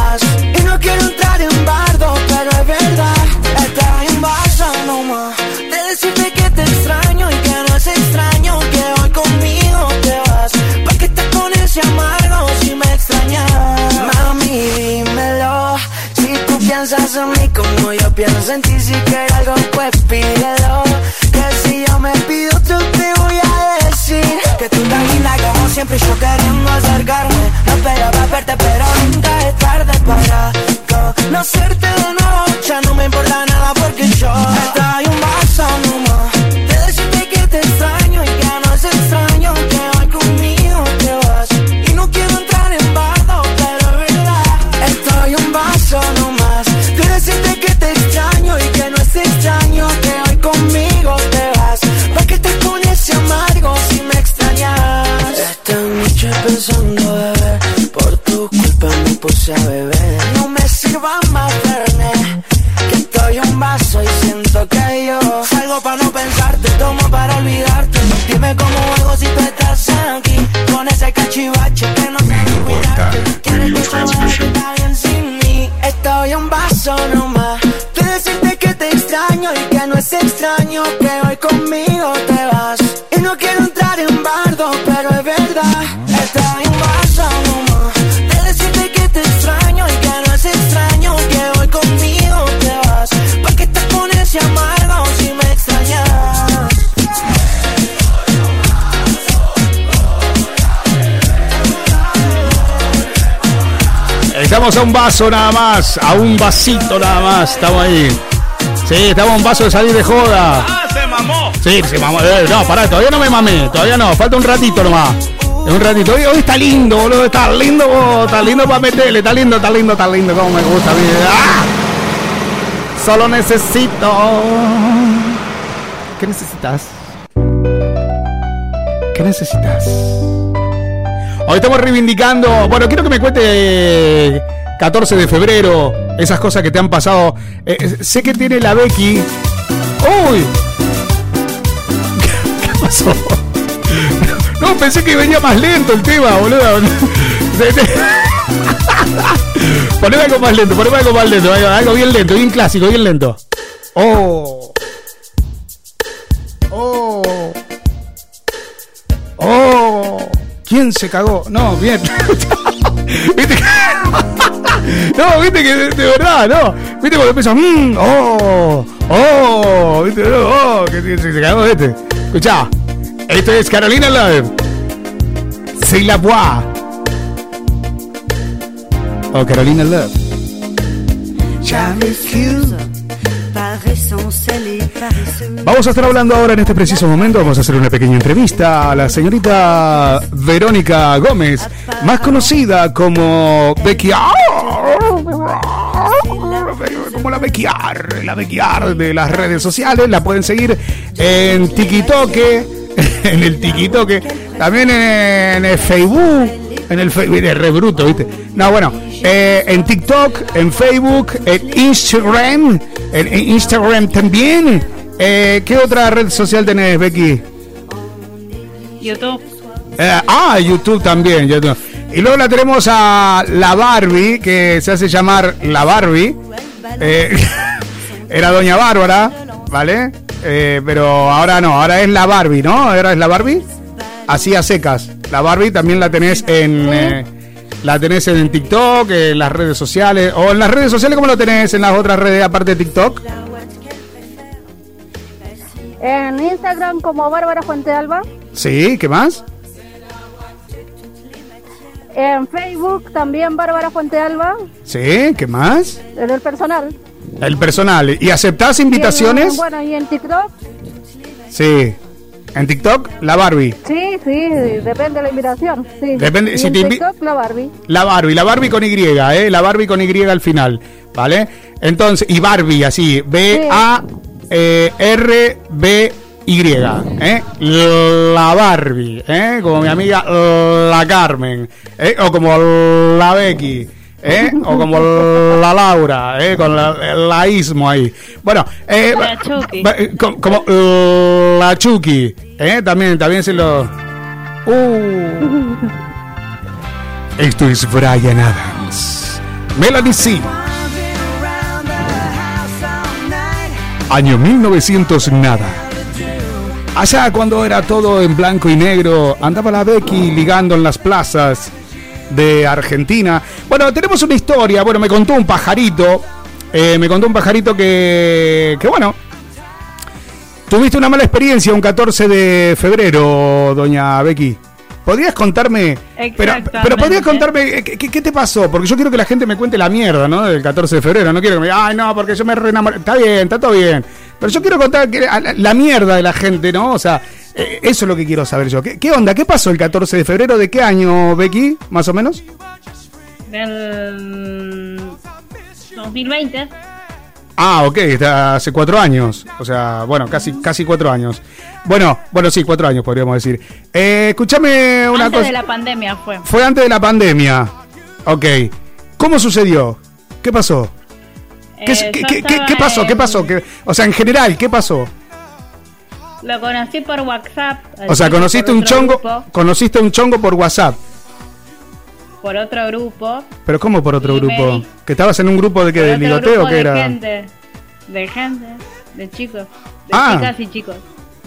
como yo pienso en ti, si quieres algo, pues pídelo. Que si yo me pido, yo te voy a decir que tú estás linda como siempre, yo queriendo acercarme. No esperaba verte, pero nunca es tarde para conocerte de nuevo. Puse a beber. No me sirva más Fernet, que estoy un vaso y siento que yo salgo para no pensarte, tomo para olvidarte. Dime cómo hago si tú estás aquí, con ese cachivache que no sé cuidarte. Quieres que está bien sin mí. Estoy un vaso nomás, de decirte que te extraño y que no es extraño que hoy conmigo
Estamos a un vaso nada más. A un vasito nada más. Estamos ahí. Sí, estamos a un vaso de salir de joda.
¡Ah, se mamó!
Sí, se mamó. Eh, no, pará, todavía no me mamé. Todavía no. Falta un ratito nomás. Un ratito. Hoy, hoy está lindo, boludo. Está lindo, boludo, está lindo para meterle. Está lindo, está lindo, está lindo. Como me gusta a mí. ¡Ah! Solo necesito. ¿Qué necesitas? ¿Qué necesitas? Hoy estamos reivindicando. Bueno, quiero que me cuente eh, 14 de febrero. Esas cosas que te han pasado. Eh, eh, sé que tiene la Becky. ¡Uy! ¿Qué pasó? No, pensé que venía más lento el tema, boludo. Poneme algo más lento, poneme algo más lento, algo, bien lento, bien clásico, bien lento. Oh. ¿Quién se cagó? No, bien. ¿Viste que- No, viste que de, verdad, no. Viste cuando empieza, mmm, oh, oh, viste, oh, que se, cagó este. Escuchá, esto es Carolina Love. C'est la voix. Oh, Carolina Love. Vamos a estar hablando ahora en este preciso momento, vamos a hacer una pequeña entrevista a la señorita Verónica Gómez, más conocida como Becky como la Bequiar, la Bequiar de las redes sociales, la pueden seguir en TikTok, en el TikTok, también en Facebook, en el Facebook, es re bruto, ¿viste? No, bueno, eh, en TikTok, en Facebook, en Instagram, en, Instagram también. Eh, ¿Qué otra red social tenés, Becky?
YouTube.
Eh, ah, YouTube también. YouTube. Y luego la tenemos a la Barbie, que se hace llamar la Barbie. Eh, era Doña Bárbara, ¿vale? Pero ahora no, ahora es la Barbie, ¿no? Ahora es la Barbie. Así a secas. La Barbie también la tenés en... eh, La tenés en TikTok, en las redes sociales. O en las redes sociales, ¿cómo lo tenés en las otras redes aparte de TikTok?
En Instagram como Bárbara Fuente Alba.
Sí, ¿qué más?
En Facebook también Bárbara Fuente Alba.
Sí, ¿qué más?
En el personal.
El personal. ¿Y aceptás
Y en-
invitaciones?
bueno, y en TikTok.
Sí. En TikTok, la Barbie.
Sí, sí, depende de la invitación. Sí.
Depende,
Y
si
en
te
TikTok la Barbie.
La Barbie, la Barbie con Y, ¿eh? La Barbie con Y al final, ¿vale? Entonces, y Barbie, así, B-A-R-B-Y, ¿eh? La Barbie, ¿eh? Como mi amiga la Carmen, ¿eh? O como la Becky. ¿Eh? O como la Laura, ¿eh? con la, la ismo ahí. Bueno, eh,
La Chucky.
eh, co- como eh, la Chucky, ¿eh? También, también se lo... Uh. Esto es Brian Adams. Melanie C. Año 1900 nada. Allá cuando era todo en blanco y negro, andaba la Becky ligando en las plazas de Argentina. Bueno, tenemos una historia. Bueno, me contó un pajarito. eh, me contó un pajarito que, que bueno, tuviste una mala experiencia un 14 de febrero, doña Becky. ¿Podrías contarme? Pero, pero podrías contarme eh, qué, te pasó, porque yo quiero que la gente me cuente la mierda, ¿no? Del 14 de febrero. No quiero que me diga, ay, no, porque yo me re enamoré". Está bien, está todo bien. Pero yo quiero contar que- la, la mierda de la gente, ¿no? O sea, eh, eso es lo que quiero saber yo. ¿Qué, qué onda? ¿Qué pasó el 14 de febrero? ¿De qué año, Becky? Más o menos.
Del 2020.
Ah, ok, está hace cuatro años. O sea, bueno, casi, casi cuatro años. Bueno, bueno, sí, cuatro años podríamos decir. Eh, escúchame una
Antes
cosa.
de la pandemia fue.
Fue antes de la pandemia. Ok. ¿Cómo sucedió? ¿Qué pasó? ¿Qué,
Eh,
qué- pasó? ¿Qué pasó? ¿Qué- o sea, en general, ¿qué pasó?
Lo conocí por WhatsApp.
O sea,
así,
conociste un chongo,
grupo,
conociste un chongo por WhatsApp.
por otro grupo.
Pero ¿cómo por otro
Y
grupo? ¿Que estabas en un grupo de que de ligoteo qué
de
era?
gente. De gente. De chicos. De
Ah.
chicas y chicos.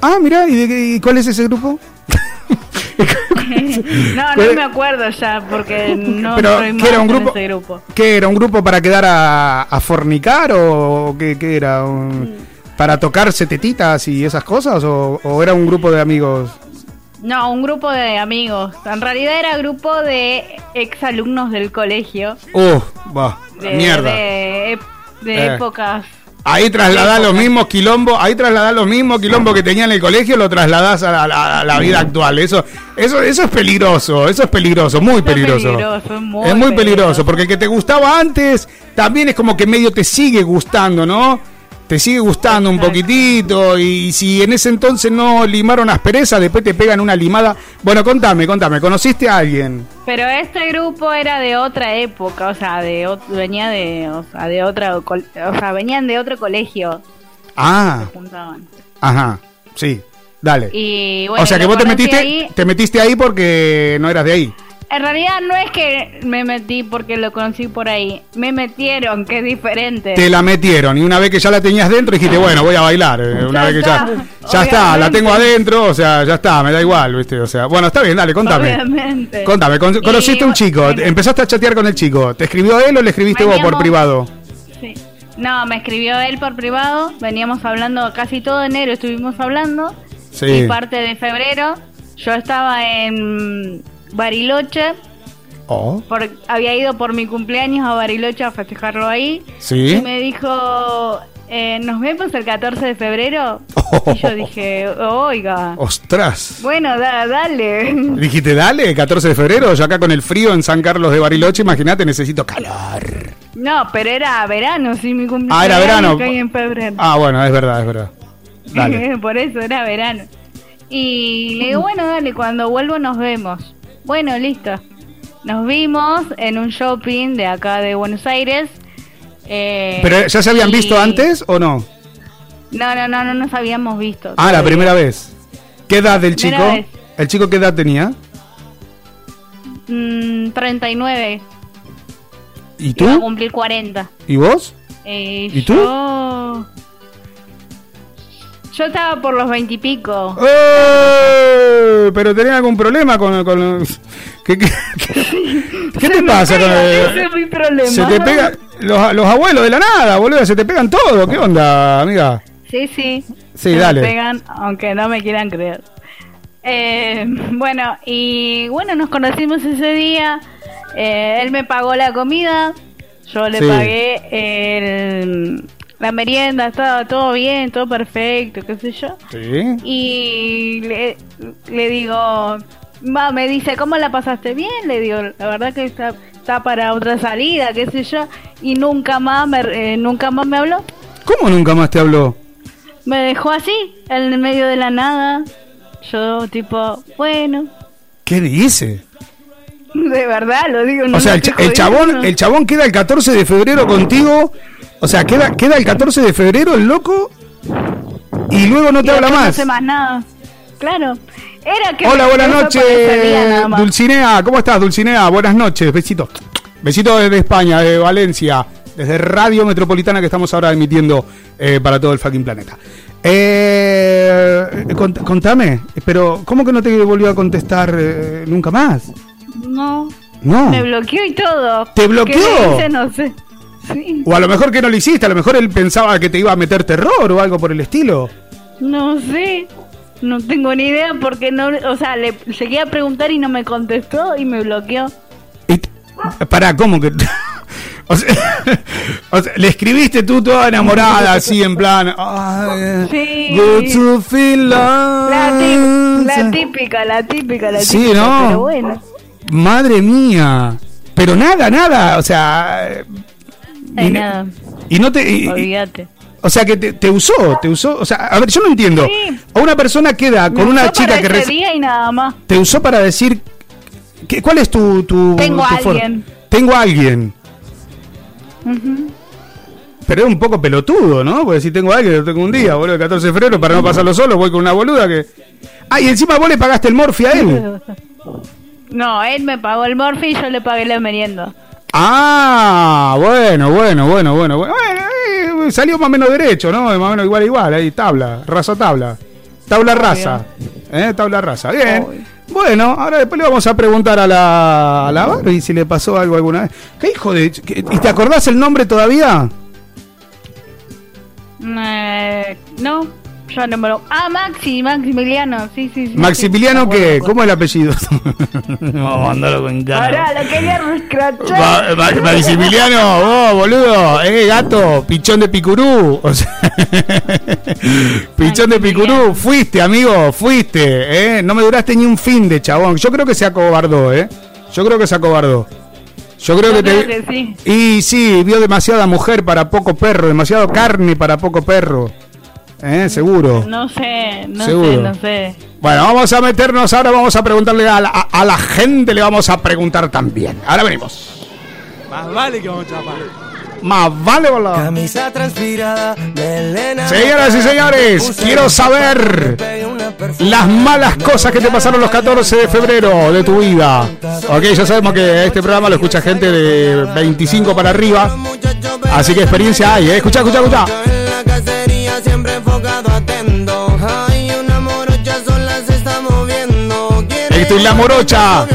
Ah, mira, ¿y, de y cuál es ese grupo?
no, no me acuerdo ya porque no
Pero,
estoy
¿qué era un
en
grupo?
ese grupo.
¿Qué era? ¿Un grupo para quedar a, a fornicar o qué, qué era? Un- ¿Para tocarse tetitas y esas cosas? ¿O, o era un grupo de amigos?
No, un grupo de amigos. En realidad era grupo de exalumnos del colegio.
¡Uh! va,
De,
mierda.
De, de
Eh.
épocas.
Ahí trasladás los mismos quilombos, ahí trasladás los mismos quilombos que tenía en el colegio, lo trasladás a la, a vida actual. Eso, eso, eso es peligroso, eso es peligroso, muy peligroso.
peligroso, es muy
es muy peligroso,
peligroso.
porque el que te gustaba antes también es como que medio te sigue gustando, ¿no? Te sigue gustando un poquitito y si en ese entonces no limaron aspereza, después te pegan una limada. Bueno, contame, contame, ¿conociste a alguien?
Pero este grupo era de otra época, o sea, de venía de, o sea, de otra, o sea, venían de otro colegio.
Ah, ajá, sí, dale.
Y bueno,
o sea que vos te metiste,
ahí.
te metiste ahí porque no eras de ahí.
En realidad no es que me metí porque lo conocí por ahí, me metieron, que es diferente.
Te la metieron y una vez que ya la tenías dentro dijiste, bueno, voy a bailar. eh, Una
Ya
vez que ya,
está,
ya está, la tengo adentro, o sea, ya está, me da igual, ¿viste? O sea, bueno, está bien, dale, contame.
Obviamente.
Contame, con- conociste un
bu-
chico,
bueno,
empezaste a chatear con el chico. ¿Te escribió él o le escribiste vos por privado?
sí. No, me escribió él por privado, veníamos hablando casi todo enero, estuvimos hablando.
Sí.
Y parte de febrero, yo estaba en Bariloche,
Oh,
por- había ido por mi cumpleaños a Bariloche a festejarlo ahí.
Sí.
Y me dijo, eh, ¿nos vemos el 14 de febrero? Y yo dije, oiga,
ostras.
bueno, da- dale.
Dijiste, dale, 14 de febrero, yo acá con el frío en San Carlos de Bariloche, imagínate, necesito calor.
No, pero era verano, sí, mi cumpleaños
Ah, era verano.
cae en febrero.
Ah, bueno, es verdad, es verdad. Dale.
Por eso era verano. Y le digo, bueno, dale, cuando vuelvo nos vemos. Bueno, listo. Nos vimos en un shopping de acá de Buenos Aires. eh,
¿Pero ya se habían
y-
visto antes o no?
No, no, no, no nos habíamos visto.
Ah, la primera vez. ¿Qué edad del chico?
Vez.
¿El chico qué edad tenía?
Mm, 39.
¿Y
Iba a
tú?
cumplir 40.
¿Y vos?
Eh,
¿Y tú?
Yo... Yo estaba por los 20 y pico.
¡Eh! ¿Pero tenía algún problema con, con- ¿Qué, qué, qué- qué te pasa con
Ese es mi problema.
Se te pega los, los abuelos de la nada, boludo, se te pegan todo. ¿Qué onda, amiga?
Sí, sí.
Sí,
Se me
dale.
pegan, aunque no me quieran creer. Eh, bueno, y bueno, nos conocimos ese día. Eh, él me pagó la comida. Yo le
Sí.
pagué el- la merienda. Estaba todo bien, todo perfecto, qué sé yo.
Sí.
Y le, le digo, va, me dice, ¿cómo la pasaste bien? Le digo, la verdad que está, está para otra salida, qué sé yo. Y nunca más me, eh, nunca más me habló.
¿Cómo nunca más te habló?
Me dejó así, en el medio de la nada. Yo, tipo, bueno,
¿Qué dice?
de verdad lo digo. No
o sea, el, chabón, el chabón queda el 14 de febrero contigo. O sea, queda, queda el 14 de febrero el loco y luego no
Y
te habla más.
No sé más nada. Claro. Era que
Hola, buenas noches. Dulcinea. ¿Cómo estás, Dulcinea? Buenas noches, besito. Besito desde España, de Valencia, desde Radio Metropolitana que estamos ahora emitiendo eh, para todo el fucking planeta. Eh, cont- contame, pero ¿cómo que no te volvió a contestar eh, nunca más?
No.
No.
Me bloqueó y todo.
¿Te
¿Qué
bloqueó?
dice? No sé. Sí.
O a lo mejor que no lo hiciste, a lo mejor él pensaba que te iba a meter terror o algo por el estilo.
No sé. No tengo ni idea porque no, o sea, le llegué a preguntar y no me contestó y me bloqueó.
Pará, ¿cómo que...? o, sea, o sea, le escribiste tú toda enamorada, así en plan... ay,
Sí.
Good to feel.
La, la típica, la típica, la
Sí,
típica.
¿no?
Pero bueno.
Madre mía. Pero nada, nada, o sea...
Ay,
y,
nada.
y no te... y-
Olvídate.
o sea, que te, te usó, te usó... O sea, a ver, yo no entiendo.
Sí.
A una persona queda con
Me
una chica
para
que...
ese
reci-
día y nada más.
te usó para decir... que- ¿Cuál es tu... tu
Tengo
tu
a alguien.
Tengo a alguien. Pero es un poco pelotudo, ¿no? Porque si tengo a alguien, lo tengo un día, boludo, el 14 de febrero, para no pasarlo solo, voy con una boluda que... Ah, y encima vos le pagaste el morfi a él.
No, él me pagó el morfi y yo le pagué la merienda.
Ah, bueno, bueno, bueno, bueno. bueno eh, salió más o menos derecho, ¿no? Más o menos igual, igual, ahí tabla, raza tabla. Tabla raza. ¿Eh? Tabla raza. Bien. Bueno, ahora después le vamos a preguntar a la, a la Barbie si le pasó algo alguna vez. ¿Qué hijo de... qué- ¿Y te acordás el nombre todavía?
Eh, no, yo no me lo... Ah, Maxi, Maximiliano, sí, sí, sí.
Maximiliano, ¿qué? ¿Cómo es el apellido? Vamos a mandarlo con ganas.
Ahora lo quería rescrachar.
Ma- Ma- Maximiliano, vos, boludo, eh, gato, pichón de picurú. O sea, pichón de picurú, fuiste, amigo, fuiste, eh. No me duraste ni un fin de chabón. Yo creo que se acobardó, eh. Yo creo que se acobardó. Yo creo que
Creo
te.
que sí.
Y sí, vio demasiada mujer para poco perro, demasiado carne para poco perro. Eh, seguro.
No sé, no
Seguro.
sé, no sé.
Bueno, vamos a meternos ahora, vamos a preguntarle a la, a- a la gente, le vamos a preguntar también. Ahora venimos.
Más vale que vamos a chapar.
Más vale, boludo.
Camisa transpirada, melena.
Señoras y señores, quiero saber las malas cosas que te pasaron los 14 de febrero de tu vida. Ok, ya sabemos que este programa lo escucha gente de 25 para arriba. Así que experiencia hay, ¿eh? Escucha, escucha, escucha.
La cacería siempre enfocado, atento. Hay una morocha sola se está moviendo.
Esto es la morocha.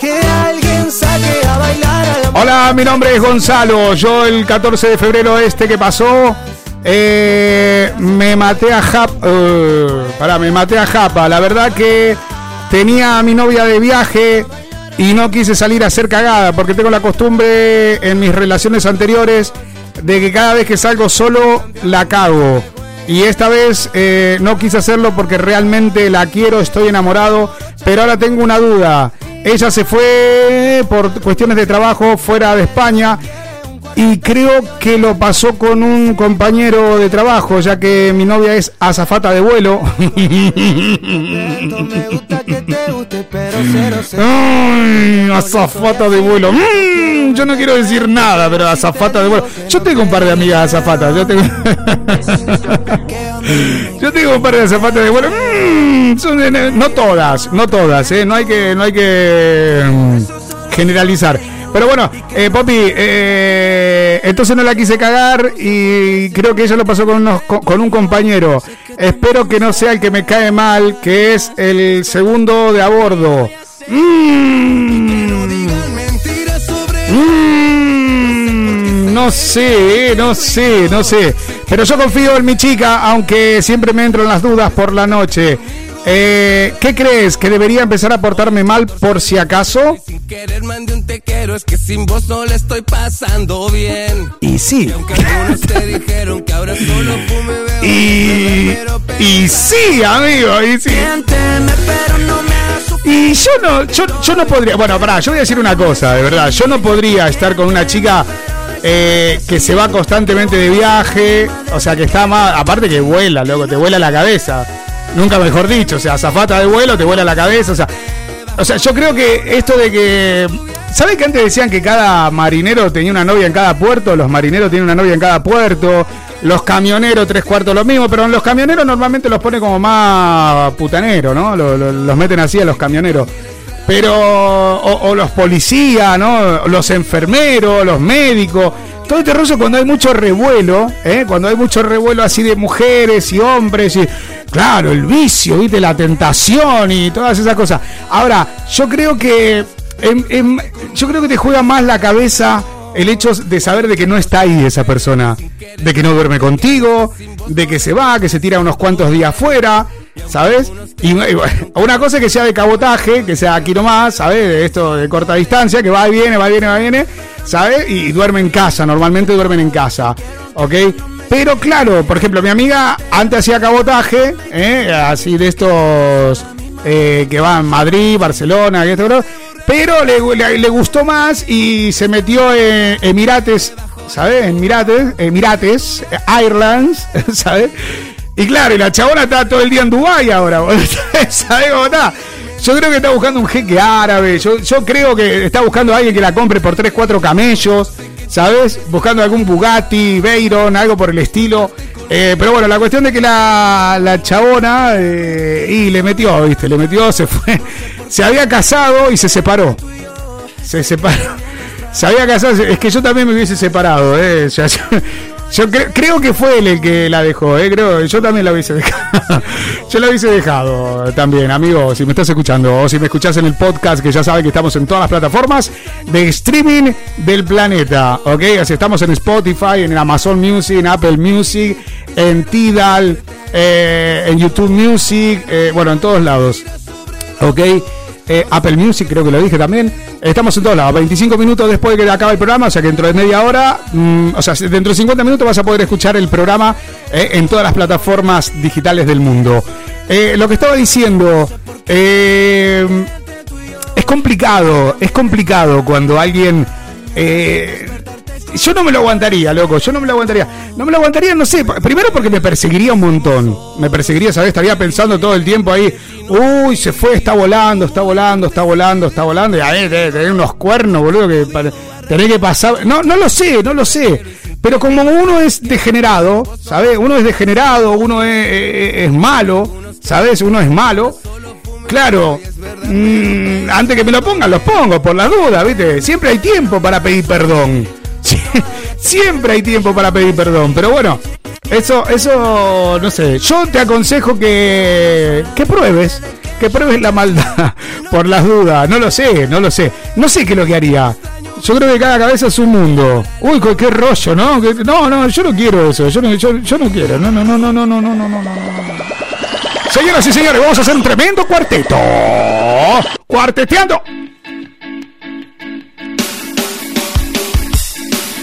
que alguien saque a bailar a la
Hola, mi nombre es Gonzalo. Yo el 14 de febrero este que pasó, eh, me maté a Japa. eh, pará, me maté a Japa. La verdad que tenía a mi novia de viaje y no quise salir a hacer cagada porque tengo la costumbre en mis relaciones anteriores de que cada vez que salgo solo la cago. Y esta vez eh, no quise hacerlo porque realmente la quiero, estoy enamorado, pero ahora tengo una duda. Ella se fue por cuestiones de trabajo fuera de España y creo que lo pasó con un compañero de trabajo, ya que mi novia es azafata de vuelo. Azafata de vuelo. Mm, yo no quiero decir nada, pero azafata de vuelo. Yo tengo un par de amigas azafatas. Yo tengo, yo tengo un par de azafatas de vuelo. Mm, no todas, no todas, ¿eh? No hay que, no hay que mm, generalizar. Pero bueno, eh, Poppy, eh, entonces no la quise cagar y creo que ella lo pasó con, unos- con- un compañero. Espero que no sea el que me cae mal, que es el segundo de a bordo. Mm, no sé, no sé, no sé. Pero yo confío en mi chica, aunque siempre me entran las dudas por la noche. Eh, ¿Qué crees? ¿Que debería empezar a portarme mal por si acaso?
Querer mande un te quiero, es que sin vos no le estoy pasando bien.
Y sí.
Aunque algunos te dijeron que ahora solo fume veo.
Y, y sí, amigo, y sí. Y yo no, yo, yo no podría, bueno, pará, yo voy a decir una cosa, de verdad, yo no podría estar con una chica eh, que se va constantemente de viaje, o sea, que está más, aparte que vuela, loco, te vuela la cabeza, nunca mejor dicho, o sea, zafata de vuelo, te vuela la cabeza, o sea, o sea, yo creo que esto de que, ¿saben que antes decían que cada marinero tenía una novia en cada puerto? Los marineros tienen una novia en cada puerto. Los camioneros, tres cuartos lo mismo, pero los camioneros normalmente los pone como más putanero, ¿no? Lo- lo- los meten así a los camioneros. Pero, o los policías, ¿no? Los enfermeros, los médicos. Todo este rollo cuando hay mucho revuelo, ¿eh? Cuando hay mucho revuelo así de mujeres y hombres y, claro, el vicio, ¿viste? La tentación y todas esas cosas. Ahora, yo creo que, em- em, yo creo que te juega más la cabeza el hecho de saber de que no está ahí esa persona, de que no duerme contigo, de que se va, que se tira unos cuantos días fuera, ¿sabes? Y, una cosa es que sea de cabotaje, que sea aquí nomás, ¿sabes? De esto de corta distancia, que va y viene, va y viene, va y viene, ¿sabes? Y duerme en casa, normalmente duermen en casa, ¿ok? Pero claro, por ejemplo, mi amiga antes hacía cabotaje, ¿eh? así de estos eh, que van Madrid, Barcelona, y pero le, le- gustó más y se metió en Emirates, ¿sabes? Emirates, Emirates, Irelands, ¿sabes? Y claro, y la chabona está todo el día en Dubái ahora. ¿sabes? Yo creo que está buscando un jeque árabe, yo, creo que está buscando a alguien que la compre por 3, 4 camellos, ¿sabes? Buscando algún Bugatti, Veyron, algo por el estilo. Eh, pero bueno, la cuestión de que la, chabona eh, y le metió, ¿viste? Le metió, se fue. Se había casado y se separó. Se separó. Se había casado. Es que yo también me hubiese separado, ¿eh? Sea, yo yo cre- creo que fue él el que la dejó, ¿eh? Creo, yo también la hubiese dejado. Yo la hubiese dejado también, amigo, si me estás escuchando o si me escuchás en el podcast, que ya sabes que estamos en todas las plataformas de streaming del planeta, ¿ok? Así estamos en Spotify, en Amazon Music, en Apple Music, en Tidal, eh, en YouTube Music, eh, bueno, en todos lados, ¿ok? Eh, Apple Music, creo que lo dije también. Estamos en todos lados. 25 minutos después de que acabe el programa, o sea que dentro de media hora, mm, o sea, dentro de 50 minutos vas a poder escuchar el programa eh, en todas las plataformas digitales del mundo. Eh, lo que estaba diciendo, es complicado, es complicado cuando alguien... yo no me lo aguantaría, loco, yo no me lo aguantaría. No me lo aguantaría, no sé, primero porque me perseguiría un montón. Me perseguiría, ¿sabes? Estaría pensando todo el tiempo ahí, uy, se fue, está volando, está volando, está volando, está volando. Y ahí tener unos cuernos, boludo, que tenés que pasar. No, no lo sé, no lo sé. Pero como uno es degenerado, ¿sabes? Uno es degenerado, uno es, es- es malo, ¿sabes? Uno es malo. Claro, mm, antes que me lo pongan, los pongo, por la duda, ¿viste? Siempre hay tiempo para pedir perdón. Sie- Siempre hay tiempo para pedir perdón, pero bueno, eso, eso, no sé, yo te aconsejo que, que pruebes, que pruebes la maldad, por las dudas, no lo sé, no lo sé, no sé qué es lo que haría. Yo creo que cada cabeza es un mundo. Uy, qué, qué rollo, ¿no? No, no, yo no quiero eso, yo no, yo, yo no quiero, no, no, no, no, no, no, no, no, no, no. Señoras y señores, vamos a hacer un tremendo cuarteto. Cuarteteando.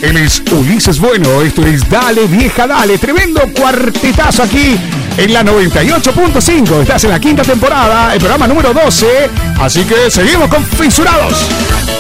Él es Ulises Bueno, esto es Dale Vieja Dale, tremendo cuartetazo aquí en la 98.5. Estás en la quinta temporada, el programa número 12, así que seguimos con Fisurados.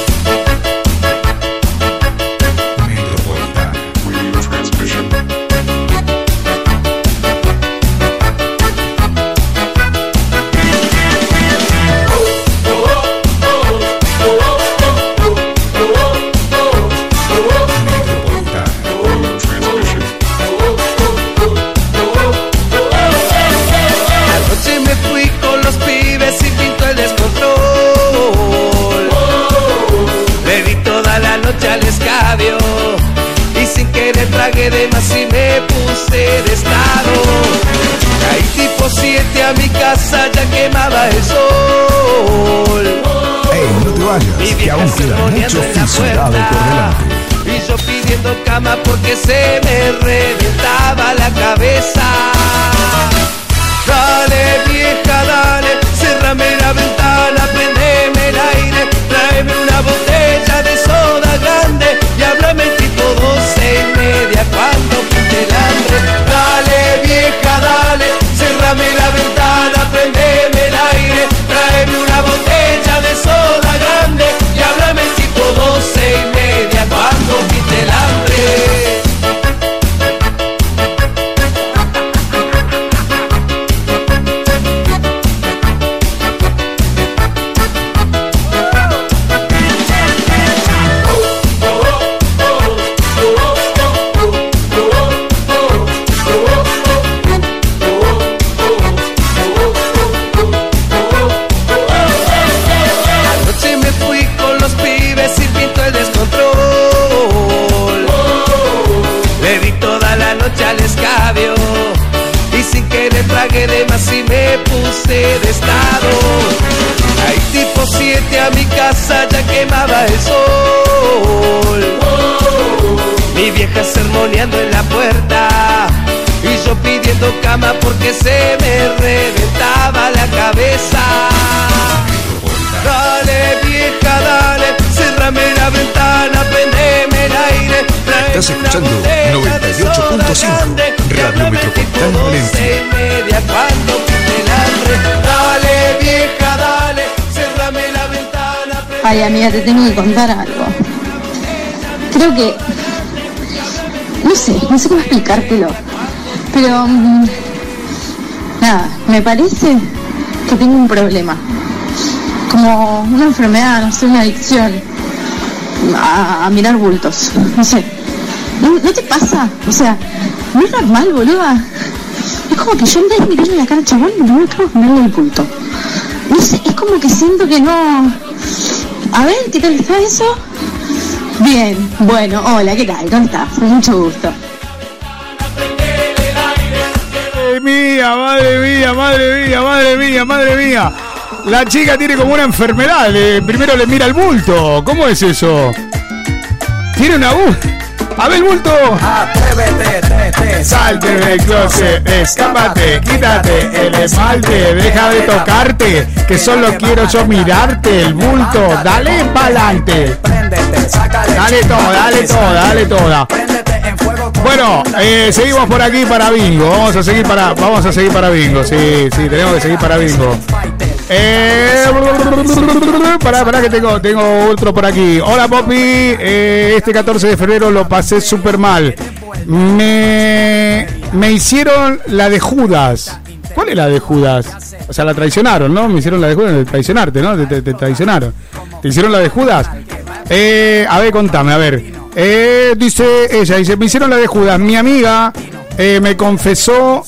Amiga, te tengo que contar algo. Creo que. No sé, no sé cómo explicártelo. Pero. mm, nada, me parece que tengo un problema. Como una enfermedad, no sé, una adicción. A, mirar bultos. No sé. ¿No, no te pasa? O sea, no es normal, boluda. Es como que yo en vez de mirarle la cara al chabón, primero que hago es mirarle el bulto. No sé, es como que siento que no. A ver, ¿qué tal está eso? Bien, bueno, hola, ¿qué tal? ¿Cómo estás? Mucho gusto.
Madre mía, madre mía, madre mía, madre mía, madre mía. La chica tiene como una enfermedad. le- primero le mira el bulto. ¿Cómo es eso? Tiene una bu. A ver el bulto. Salte del closet, escápate, quítate el esmalte, deja de tocarte, que solo quiero yo mirarte el bulto, dale pa'lante. Dale todo, dale todo, dale toda. Bueno, eh, seguimos por aquí para bingo. Vamos a seguir para, vamos a seguir para bingo. Sí, sí, tenemos que seguir para bingo. Eh, pará, pará que tengo, tengo otro por aquí. Hola Poppy, Eh, este 14 de febrero lo pasé súper mal. Me, me hicieron la de Judas. ¿Cuál es la de Judas? O sea, la traicionaron, ¿no? Me hicieron la de Judas, de traicionarte, ¿no? Te, traicionaron. ¿Te hicieron la de Judas? Eh, a ver, contame, a ver. Eh, dice ella, dice, me hicieron la de Judas. Mi amiga eh, me confesó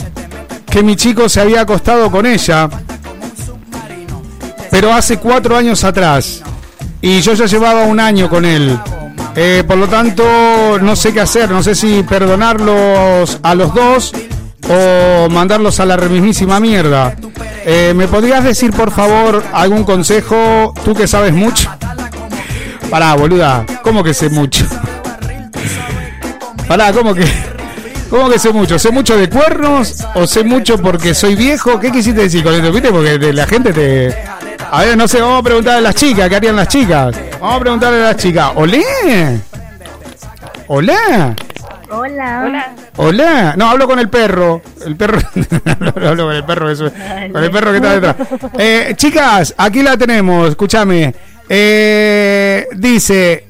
que mi chico se había acostado con ella, pero hace cuatro años atrás. Y yo ya llevaba un año con él. Eh, por lo tanto, no sé qué hacer. No sé si perdonarlos a los dos o mandarlos a la remismísima mierda. Eh, ¿Me podrías decir, por favor, algún consejo? Tú que sabes mucho. Pará, boluda. ¿Cómo que sé mucho? Pará, ¿cómo que? ¿Cómo que sé mucho? ¿Sé mucho de cuernos o sé mucho porque soy viejo? ¿Qué quisiste decir con esto? Porque la gente te... A ver, no sé, vamos a preguntarle a las chicas, ¿qué harían las chicas? Vamos a preguntarle a las chicas. ¿Olé? ¿Hola?
Hola. Hola.
Hola. No, hablo con el perro. El perro. hablo con el perro. Eso, con el perro que está detrás. Eh, chicas, aquí la tenemos. Escúchame. Eh, dice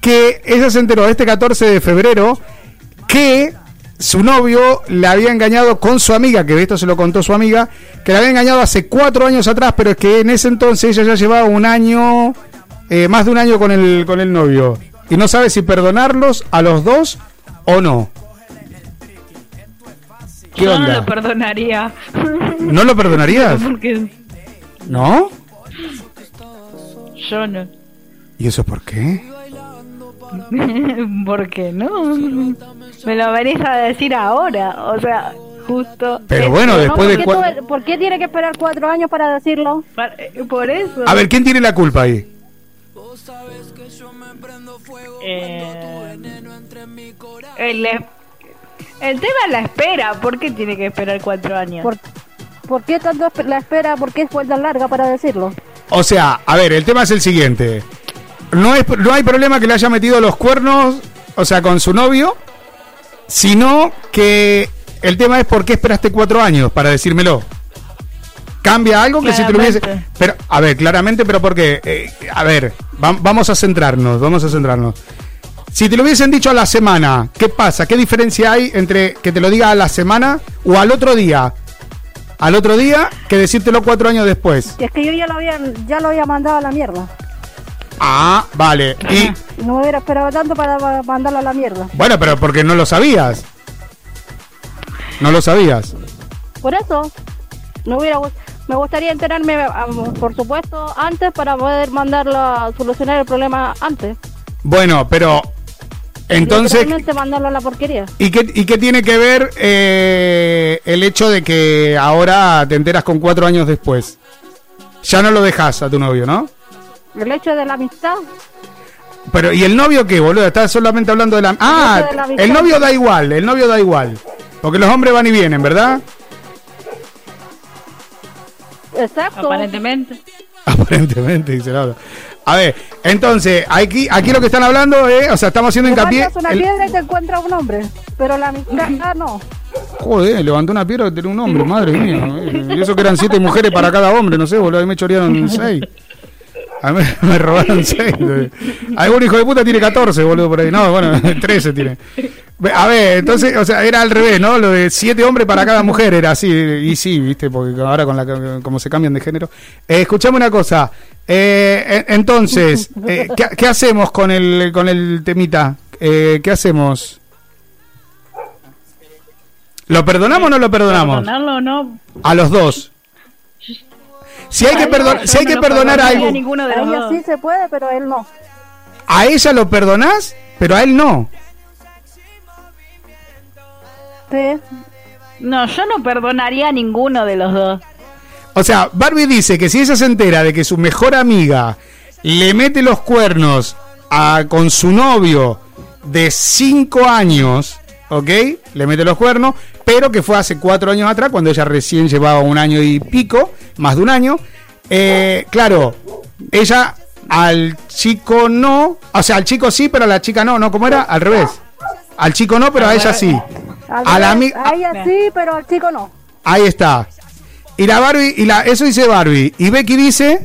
que ella se enteró este 14 de febrero que su novio le había engañado con su amiga, que esto se lo contó su amiga, que le había engañado hace cuatro años atrás, pero es que en ese entonces ella ya llevaba un año, eh, más de un año con el, con el novio. Y no sabe si perdonarlos a los dos o no. ¿Qué
Yo no lo perdonaría.
¿No lo perdonarías?
Porque
¿No?
yo no.
¿Y eso por qué?
¿Por qué no? Me lo venís a decir ahora. O sea, justo.
Pero bueno,
No,
después de
¿por, qué
cua-
tuve- ¿Por qué tiene que esperar cuatro años para decirlo?
Eh, Por eso.
A ver, ¿quién tiene la culpa ahí?
Eh, el, el tema es la espera. ¿Por qué tiene que esperar cuatro años?
¿Por, por qué tanto la espera? ¿Por qué fue tan larga para decirlo?
O sea, a ver, el tema es el siguiente. No, es, no hay problema que le haya metido los cuernos, o sea, con su novio, sino que el tema es por qué esperaste cuatro años para decírmelo. ¿Cambia algo que si te lo hubiese...
Claramente.
Pero, a ver, claramente, pero ¿por qué? Eh, a ver, va- vamos a centrarnos, vamos a centrarnos. Si te lo hubiesen dicho a la semana, ¿qué pasa? ¿Qué diferencia hay entre que te lo diga a la semana o al otro día? Al otro día que decírtelo cuatro años después.
Y es que yo ya lo había, ya lo había mandado a la mierda.
Ah, vale. Y
No me hubiera esperado tanto para para mandarlo a la mierda.
bueno, pero porque no lo sabías. No lo sabías.
Por eso, no hubiera, me gustaría enterarme, por supuesto, antes para poder mandarlo a solucionar el problema antes.
Bueno, pero entonces,
mandarlo a la porquería.
¿y qué, y qué tiene que ver eh, el hecho de que ahora te enteras con cuatro años después? Ya no lo dejas a tu novio, ¿no?
El hecho de la amistad.
Pero, ¿y el novio qué, boludo? Estás solamente hablando de la... Ah,
hecho de la amistad.
el novio da igual, el novio da igual. Porque los hombres van y vienen, ¿verdad?
Exacto.
Aparentemente.
Aparentemente, dice la otra. A ver, entonces, aquí, aquí lo que están hablando es, o sea, estamos haciendo hincapié...
una
el-
piedra y te encuentras un hombre. Pero la amistad ah, no.
Joder, levantó una piedra que tenía un hombre, madre mía. Y eso que eran siete mujeres para cada hombre, no sé, boludo, ahí me chorearon seis. A mí me robaron seis. Algún hijo de puta tiene 14, boludo, por ahí. No, bueno, 13 tiene. A ver, entonces, o sea, era al revés, ¿no? Lo de siete hombres para cada mujer era así. Y sí, viste, porque ahora con la como se cambian de género. Eh, escuchame una cosa. Eh, en- entonces, eh, ¿qué, qué hacemos con el, con el temita? Eh, ¿Qué hacemos? ¿Lo perdonamos o no lo perdonamos?
¿Perdonarlo o no?
A los dos. Si hay que,
Ay,
perdon-
no,
si hay que perdonar a algo,
a ella sí se puede, pero él no.
a ella lo perdonás, pero a él no.
No, yo no perdonaría a ninguno de los dos.
O sea, Barbie dice que si ella se entera de que su mejor amiga le mete los cuernos a, con su novio de 5 años, ¿ok? Le mete los cuernos, pero que fue hace 4 años atrás, cuando ella recién llevaba un año y pico, más de un año. Eh, claro, ella al chico no, o sea, al chico sí, pero a la chica no, ¿no? ¿Cómo era? Al revés. Al chico no, pero a ella sí. A la
ella sí, pero al chico no.
Ahí está. Y la Barbie, y la, eso dice Barbie. Y Becky dice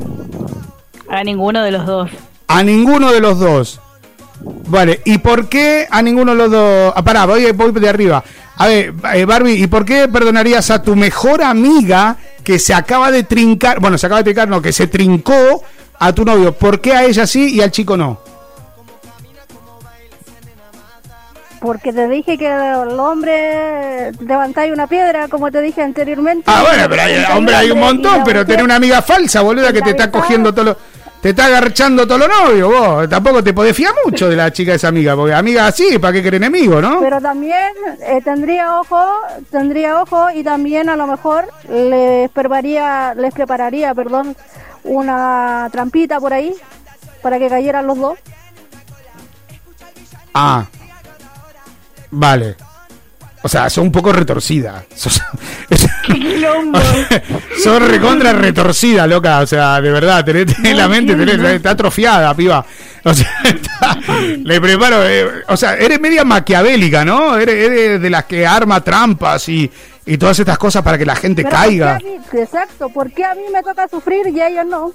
A ninguno de los dos.
a ninguno de los dos. Vale, ¿y por qué a ninguno de los dos? Ah, pará, voy, voy de arriba. A ver, eh, Barbie, ¿y por qué perdonarías a tu mejor amiga que se acaba de trincar? Bueno, se acaba de trincar, no, que se trincó a tu novio. ¿Por qué a ella sí y al chico no?
Porque te dije que el hombre levantáis una piedra, como te dije anteriormente.
Ah, bueno, pero hay, hombre, hay un montón, pero tenés una amiga falsa, boluda, que te está cogiendo todo lo... Te está agarchando todo lo novio, vos. Tampoco te podés fiar mucho de la chica esa amiga, porque amiga así, ¿para qué querer enemigo, no?
Pero también eh, tendría ojo, tendría ojo y también a lo mejor les prepararía, les prepararía, perdón, una trampita por ahí para que cayeran los dos.
Ah. Vale. O sea, son un poco retorcida. Sos, son recontra retorcida, loca. O sea, de verdad, tenés, tenés la mente, tenés- está atrofiada, piba. O sea, está- le preparo. eh, o sea, eres media maquiavélica, ¿no? Eres, eres de las que arma trampas y, y todas estas cosas para que la gente
Pero
caiga.
¿por qué a mí- exacto, ¿por qué a mí me toca sufrir y a ellos no?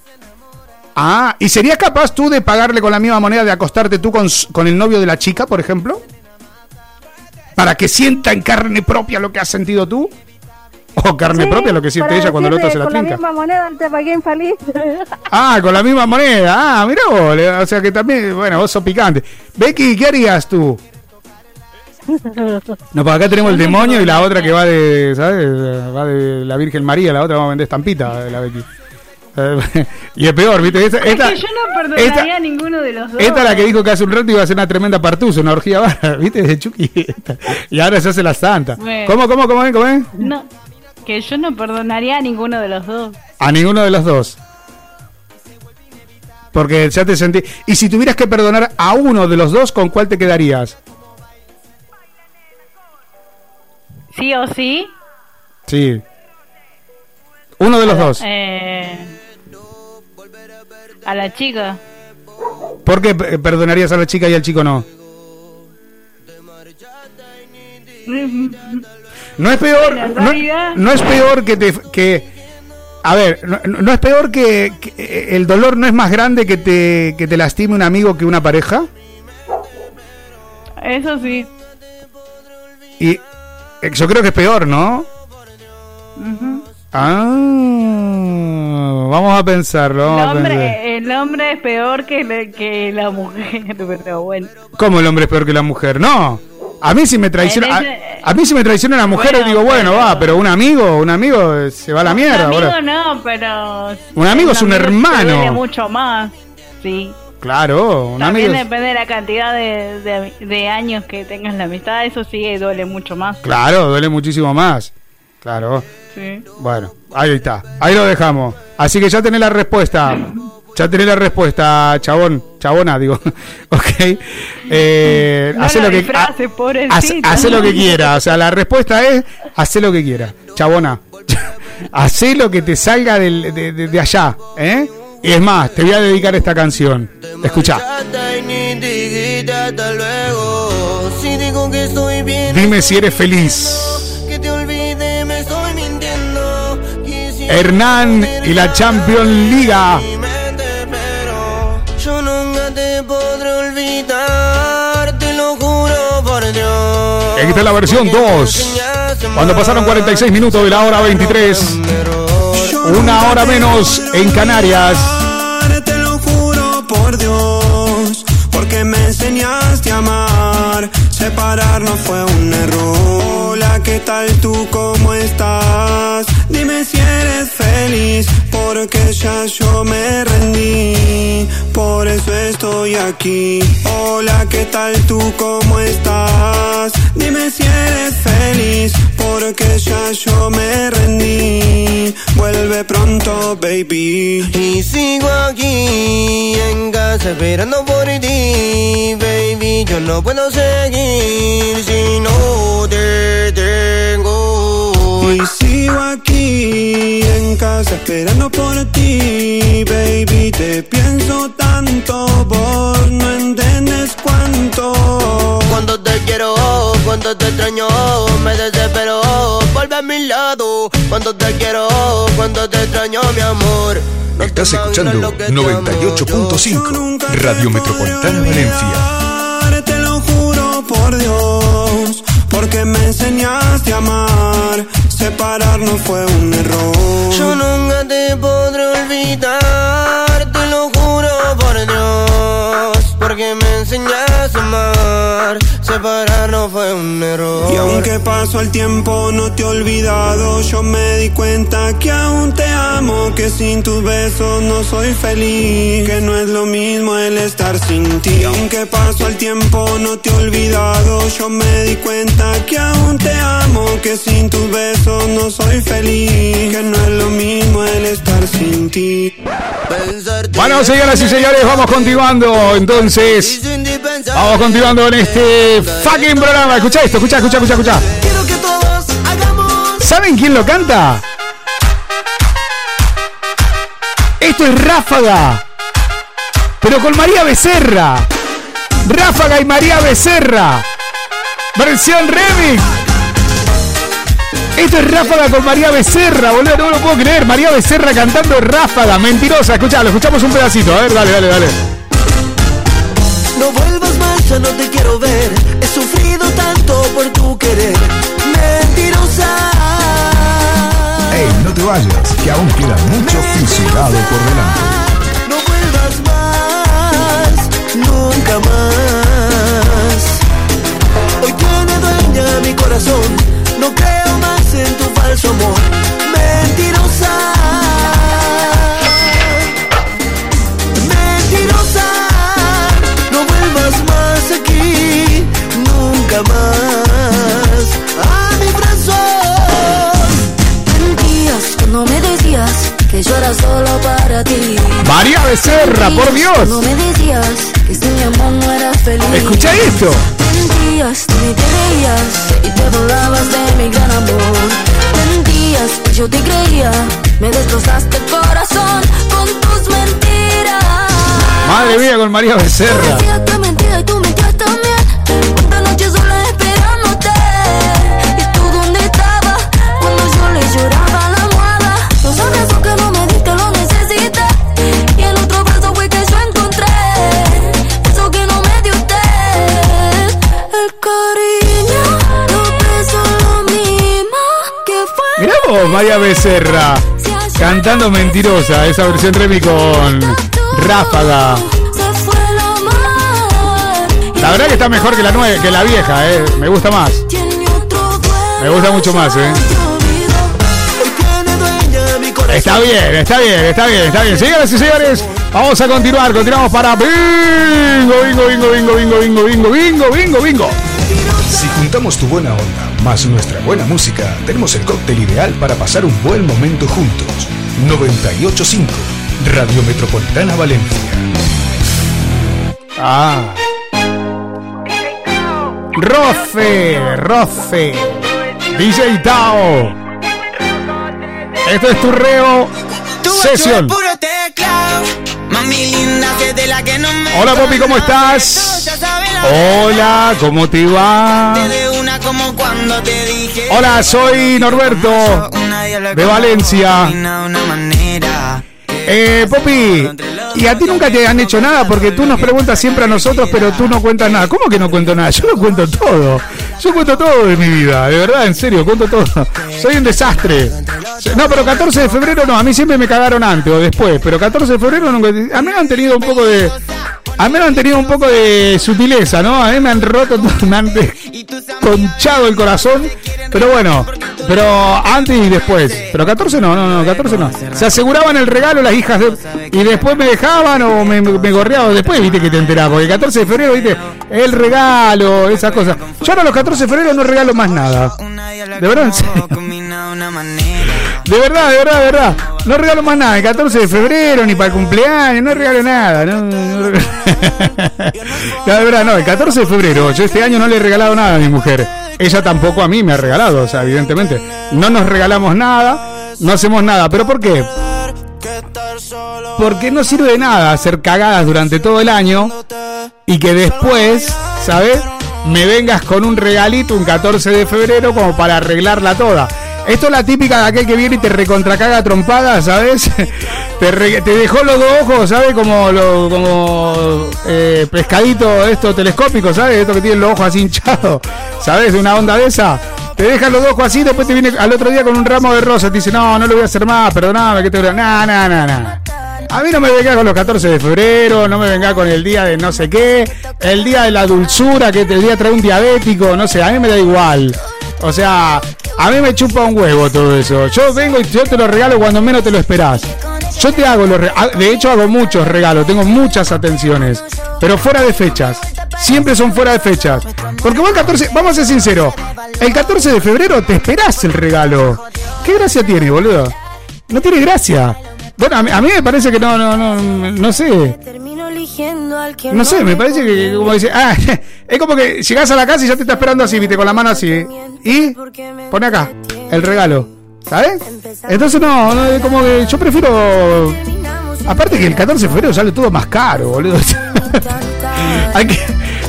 Ah, ¿y serías capaz tú de pagarle con la misma moneda de acostarte tú con, con el novio de la chica, por ejemplo? Para que sienta en carne propia lo que has sentido tú. O carne
Sí,
propia lo que siente
para
ella cuando el otro se la
Con la
trinca.
misma moneda te pagué infeliz.
Ah, con la misma moneda. Ah, mira vos. O sea que también, bueno, vos sos picante. Becky, ¿qué harías tú? No, pues acá tenemos el demonio y la otra que va de, ¿sabes? Va de la Virgen María, la otra va a vender estampita, la Becky. Eh, y es peor, ¿viste? Esta,
Es
esta,
que yo no perdonaría
esta-
a ninguno de los dos.
esta es la que dijo que hace un rato iba a ser una tremenda partusa, una orgía vara, ¿viste? De Chucky. Esta. Y ahora se hace la santa.
Bueno.
¿Cómo, cómo, cómo, es? cómo es?
No, que yo no perdonaría a ninguno de los dos.
A ninguno de los dos. Porque ya te sentí. Y si tuvieras que perdonar a uno de los dos, ¿con cuál te quedarías?
¿Sí o sí?
Sí. Uno de los dos.
Eh, a la chica.
¿Por qué perdonarías a la chica y al chico no? No es peor. No, no es peor que te. Que, a ver, no, no es peor que, que eh, el dolor no es más grande que te, que te lastime un amigo que una pareja.
Eso sí.
Y eh, yo creo que es peor, ¿no? Ah, vamos a pensarlo.
el,
vamos a pensar.
hombre, el hombre es peor que, la- que la mujer, pero bueno.
¿Cómo el hombre es peor que la mujer? No. A mí si me traiciona, a, a mí si me traiciona una mujer
Bueno,
digo, bueno,
pero-
va, pero un amigo, un amigo eh, se va a la mierda.
un amigo no, pero...
Un amigo es un
amigo
hermano.
duele mucho más, sí.
Claro, un
También
amigo.
depende de la cantidad de, de- de años que tengas la amistad, eso sí duele mucho más.
Claro, duele muchísimo más. Claro.
Sí.
Bueno, ahí está. Ahí lo dejamos. Así que ya tenés la respuesta. Ya tenés la respuesta, chabón. Chabona, digo. ok. Eh,
No
hace
lo
que
pobrecito.
hace, hace lo que quiera. O sea, la respuesta es hace lo que quiera. Chabona. hace lo que te salga del- de, de- de allá. ¿eh? Y es más, te voy a dedicar esta canción. Escucha. Dime si eres feliz.
que te
Hernán y la Champions Liga.
Yo nunca te podré olvidar, te lo juro por Dios.
Aquí está la versión 2. Cuando pasaron 46 minutos de la hora 23. Una hora menos en Canarias.
Te lo juro por Dios, porque me enseñaste a amar. Separarnos fue un error. Hola, ¿qué tal tú? ¿Cómo estás? Dime si feliz, porque ya yo me rendí. Por eso estoy aquí. Hola, ¿qué tal tú? ¿Cómo estás? Dime si eres feliz, porque ya yo me rendí. Vuelve pronto, baby.
Y sigo aquí en casa esperando por ti, baby. Yo no puedo seguir si no te tengo.
Y sigo aquí en casa esperando por ti, baby. Te pienso tanto, vos no entiendes cuánto.
Cuando te quiero, cuando te extraño, me desespero. Vuelve a mi lado. Cuando te quiero, cuando te extraño, mi amor. No
Estás escuchando
lo que te amo yo.
98.5 Radio Metropolitana Valencia.
Te lo juro por Dios, porque me enseñaste a amar. Separarnos fue un error.
Yo nunca te podré olvidar, te lo juro por Dios, porque me enseñaste a amar. Separarnos fue un error.
Y aunque pasó el tiempo no te he olvidado, yo me di cuenta que aún te amo, que sin tus besos no soy feliz, que no es lo mismo el estar sin ti. Y aunque pasó el tiempo no te he olvidado, yo me di cuenta que aún te amo, que sin tus besos no soy feliz, que no es lo mismo el estar sin ti.
Bueno, señoras y señores, vamos continuando. Entonces, vamos continuando en este fucking programa. Escucha esto, escucha, escucha, escucha, escucha. ¿Saben quién lo canta? Esto es Ráfaga. Pero con María Becerra. Ráfaga y María Becerra. Versión remix. Esto es Ráfaga con María Becerra, boludo. No me lo puedo creer. María Becerra cantando Ráfaga. Mentirosa. Escuchalo, escuchamos un pedacito. A ver, dale, dale, dale.
No vuelvas más, ya no te quiero ver. He sufrido tanto por tu querer. Mentirosa.
Ey, no te vayas, que aún queda mucho fusilado por delante.
No vuelvas más, nunca más. Hoy tiene dueña mi corazón. No creo más en tu falso amor. Mentirosa.
Solo para ti.
María Becerra, por Dios.
No me decías que sin mi amor no eras feliz.
Escucha esto.
Mentías, y te burlabas de mi gran amor. Mentías, y yo te creía. Me destrozaste el corazón con tus mentiras.
Madre mía con María Becerra.
Decías que mentía y tú mentías
vos, María Becerra. Cantando mentirosa, esa versión Remy con Ráfaga. La verdad que está mejor que la nueve, que la vieja, eh. Me gusta más. Me gusta mucho más, eh. Está bien, está bien, está bien, está bien. Señoras y señores, vamos a continuar. Continuamos para bingo, bingo, bingo, bingo, bingo, bingo, bingo, bingo, bingo, bingo.
Si juntamos tu buena onda más nuestra buena música, tenemos el cóctel ideal para pasar un buen momento juntos. 985 Radio Metropolitana Valencia.
Ah. Rofe, Rofe. DJ Tao. Esto es tu reo. Hola Popi, ¿cómo estás? Hola, ¿cómo te va? Hola, soy Norberto de Valencia. Eh, Popi, y a ti nunca te han hecho nada porque tú nos preguntas siempre a nosotros, pero tú no cuentas nada. ¿Cómo que no cuento nada? Yo lo cuento todo. Yo cuento todo de mi vida, de verdad, en serio, cuento todo. Soy un desastre. No, pero 14 de febrero no, a mí siempre me cagaron antes o después, pero 14 de febrero nunca. A mí me han tenido un poco de. A mí me han tenido un poco de sutileza, ¿no? A mí me han roto, me han conchado el corazón. Pero bueno, pero antes y después. Pero 14 no, no, no, 14 no. Se aseguraban el regalo las hijas de. Y después me dejaban o me, me gorreaban. Después viste que te enterabas. Porque el 14 de febrero, viste, el regalo, esas cosas. Yo ahora los 14 de febrero no regalo más nada. De verdad. De verdad, de verdad, de verdad. No regalo más nada. El 14 de febrero, ni para el cumpleaños, no regalo nada. No, no No, verdad, no. El 14 de febrero, yo este año no le he regalado nada a mi mujer. Ella tampoco a mí me ha regalado, o sea, evidentemente. No nos regalamos nada, no hacemos nada. ¿Pero por qué? Porque no sirve de nada hacer cagadas durante todo el año y que después, ¿sabes? Me vengas con un regalito un 14 de febrero como para arreglarla toda. Esto es la típica de aquel que viene y te recontracaga trompada, ¿sabes? Te, te dejó los dos ojos, ¿sabes? Como, lo, como eh, pescadito esto telescópico, ¿sabes? Esto que tiene los ojos así hinchados, ¿sabes? Una onda de esa. Te deja los dos ojos así, después te viene al otro día con un ramo de rosas. Te dice, no, no lo voy a hacer más, perdóname, que te voy a... No, no, no, no. A mí no me venga con los 14 de febrero, no me venga con el día de no sé qué, el día de la dulzura, que el día trae un diabético, no sé, a mí me da igual. O sea, a mí me chupa un huevo todo eso. Yo vengo y yo te lo regalo cuando menos te lo esperás. Yo te hago los ah, de hecho hago muchos regalos, tengo muchas atenciones, pero fuera de fechas. Siempre son fuera de fechas. Porque vos el 14, vamos a ser sinceros, el 14 de febrero te esperás el regalo. ¿Qué gracia tiene, boludo? No tiene gracia. Bueno, a mí, a mí me parece que no, no, no, no sé. No sé, me parece que como dice, ah, es como que llegás a la casa y ya te está esperando así, viste, con la mano así. Y pone acá el regalo, ¿sabes? Entonces no, no, es como que yo prefiero aparte que el 14 de febrero sale todo más caro, boludo. Hay que-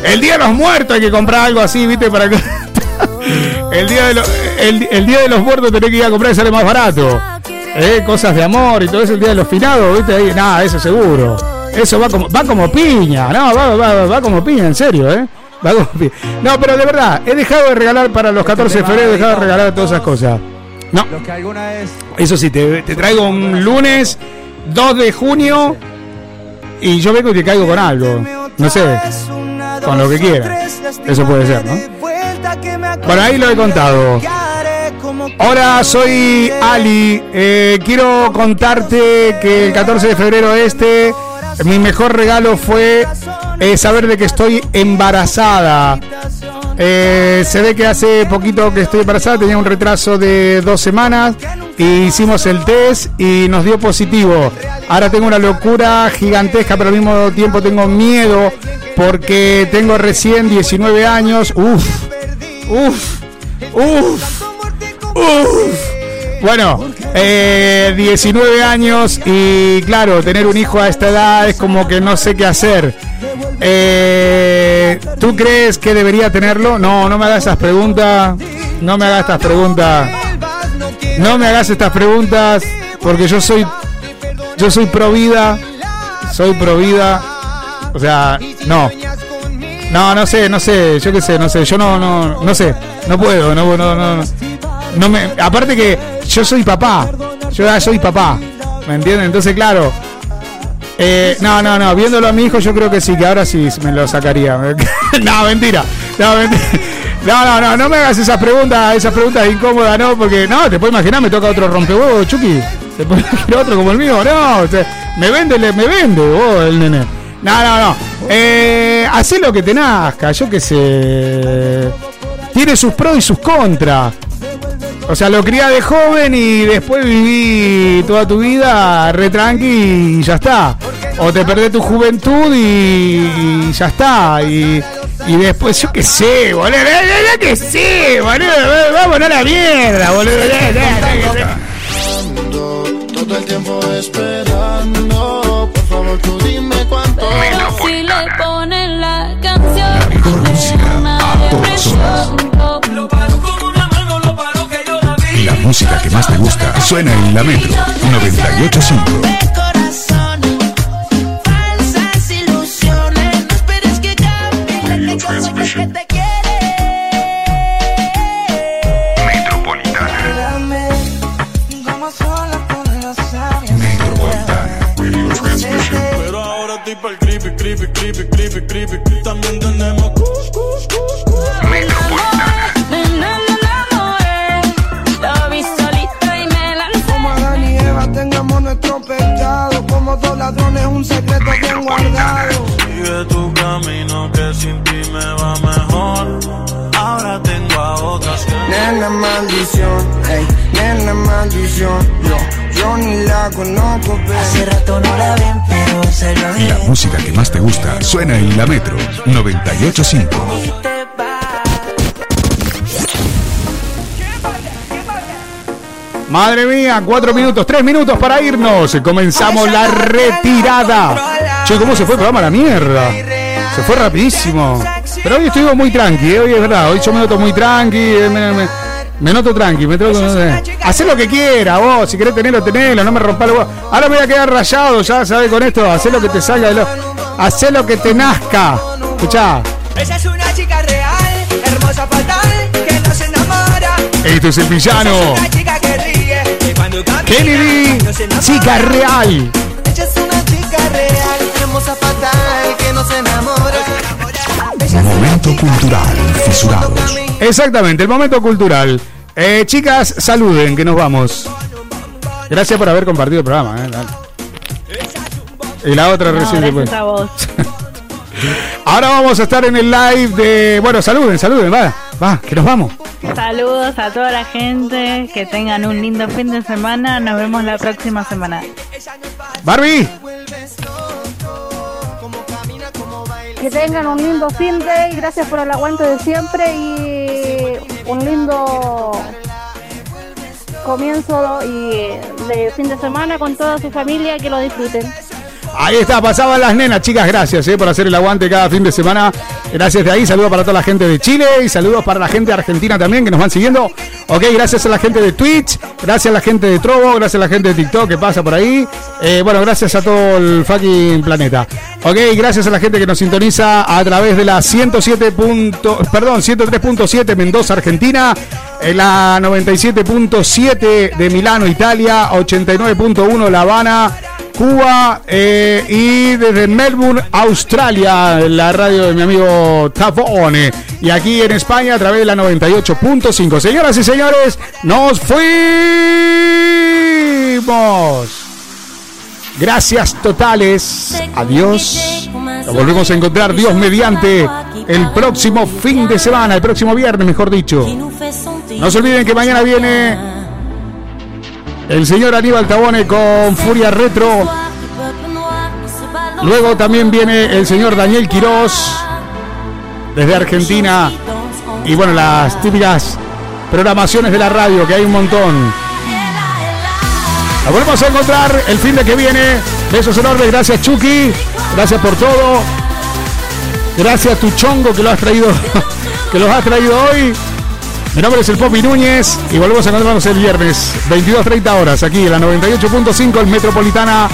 el día de los muertos hay que comprar algo así, viste, para que el día de los el, el día de los muertos tenés que ir a comprar y sale más barato. Eh, cosas de amor y todo eso el día de los finados, viste ahí, nada, eso seguro. Eso va como va como piña, no, va, va, va como piña, en serio, eh. Va como piña. No, pero de verdad, he dejado de regalar para los 14 de febrero, he dejado de regalar todas esas cosas. No. Eso sí, te, te traigo un lunes 2 de junio y yo vengo y te caigo con algo. No sé, con lo que quieras. Eso puede ser, ¿no? Bueno, ahí lo he contado. Hola, soy Ali. Eh, quiero contarte que el 14 de febrero este, mi mejor regalo fue eh, saber de que estoy embarazada. Eh, se ve que hace poquito que estoy embarazada, tenía un retraso de dos semanas hicimos el test y nos dio positivo. Ahora tengo una locura gigantesca, pero al mismo tiempo tengo miedo porque tengo recién 19 años. Uf, uf, uf, uf. Bueno, eh, 19 años y claro, tener un hijo a esta edad es como que no sé qué hacer. Eh, ¿Tú crees que debería tenerlo? No, no me hagas esas preguntas. No me hagas estas preguntas. No me hagas estas preguntas porque yo soy yo soy pro vida. Soy pro vida. O sea, no. No, no sé, no sé, yo qué sé, no sé, yo no no no sé, no puedo, no no no. No. Me aparte que yo soy papá. Yo soy papá. ¿Me entienden? Entonces, claro, eh, no, no, no, viéndolo a mi hijo yo creo que sí, que ahora sí me lo sacaría. no, mentira. No, mentira. No, no, no, no me hagas esas preguntas, esas preguntas incómodas, no, porque no, te puedo imaginar, me toca otro rompehuevo, Chucky. Te puedo imaginar otro como el mío, no, me vende, me vende, vos, el nene. No, no, no. Eh, hacé lo que te nazca, yo qué sé. Tiene sus pros y sus contras. O sea, lo crié de joven y después viví toda tu vida re tranqui y ya está. O te perdés tu juventud y, y ya está. Y, y después, yo qué sé, boludo. Yo, qué sé, boludo. Vámonos a la mierda, boludo. Ya, ya, ya, ya.
Todo el tiempo esperando. Por favor, tú dime cuánto.
Si le ponen la canción,
mejor música a todas horas. Música que más te gusta suena en la Metro 985.
Maldición, ey, nena maldición. Yo, yo ni la conozco, pero hace rato no la ven, pero se lo
La música que más te gusta suena en la Metro 985.
Madre mía, cuatro minutos, tres minutos para irnos. Comenzamos la retirada. Che, ¿cómo se fue el programa a la mierda? Se fue rapidísimo. Pero hoy estuvimos muy tranqui, eh, hoy es verdad. Hoy yo me noto muy tranqui. eh, Me, me- me noto tranqui. Me sé. Hacé lo que quiera vos. Si querés tenerlo, tenelo. No me rompa los huevos. Ahora me voy a quedar rayado, ya sabes con esto. Hacé lo que te salga de lo. Hacé lo que te nazca. Escuchá.
Esa es una chica real, hermosa fatal, que no se enamora.
Esto es el villano.
Una chica que ríe, que cuando camina,
Kennedy,
no se enamora.
chica real.
Ella es una chica real, hermosa fatal, que no se enamora.
Momento cultural, fisurados.
Exactamente, el momento cultural. Eh, chicas, saluden, que nos vamos. Gracias por haber compartido el programa. eh. Y la otra
No,
recién
gracias
después.
a vos.
Ahora vamos a estar en el live de. Bueno, saluden, saluden, va, va, que nos vamos.
Saludos a toda la gente, que tengan un lindo fin de semana. Nos vemos la próxima semana.
Barbie,
Que tengan un lindo fin de y gracias por el aguante de siempre y un lindo comienzo y de fin de semana con toda su familia, que lo disfruten.
Ahí está, pasaban las nenas, chicas, gracias eh, por hacer el aguante cada fin de semana. Gracias de ahí, saludos para toda la gente de Chile y saludos para la gente de Argentina también que nos van siguiendo. Ok, gracias a la gente de Twitch, gracias a la gente de Trovo, gracias a la gente de TikTok que pasa por ahí. Eh, bueno, gracias a todo el fucking planeta. Ok, gracias a la gente que nos sintoniza a través de la 107. punto- perdón, 103.7 Mendoza, Argentina. en la 97.7 de Milano, Italia. 89.1 La Habana. Cuba eh, y desde Melbourne, Australia, la radio de mi amigo Tafone. Y aquí en España a través de la 98.5. Señoras y señores, nos fuimos. Gracias totales. Adiós. Nos volvemos a encontrar Dios mediante el próximo fin de semana, el próximo viernes, mejor dicho. No se olviden que mañana viene El señor Aníbal Tabone con Furia Retro. Luego también viene el señor Daniel Quirós desde Argentina. Y bueno, las típicas programaciones de la radio, que hay un montón. Nos volvemos a encontrar el fin de que viene. Besos enormes, gracias Chucky. Gracias por todo. Gracias tu chongo que lo has traído, que los has traído hoy. Mi nombre es el Popi Núñez y volvemos a encontrarnos el viernes, 22.30 horas, aquí en la 98.5 el Metropolitana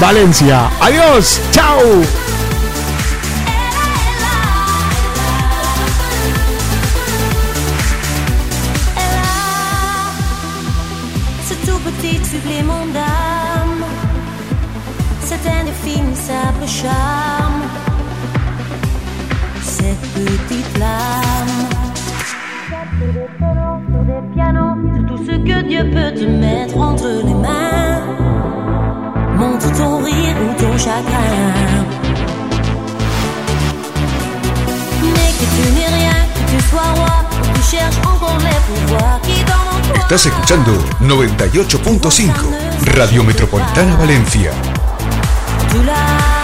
Valencia. Adiós, chao.
Sur tout ce que Dieu peut te mettre entre les mains. Montre ton rire ou ton chagrin. Mais que tu n'es rien, que tu sois roi, que tu cherches encore les pouvoirs qui en toi.
Estás escuchando 98.5 Radio Metropolitana Valencia.
Tu l'as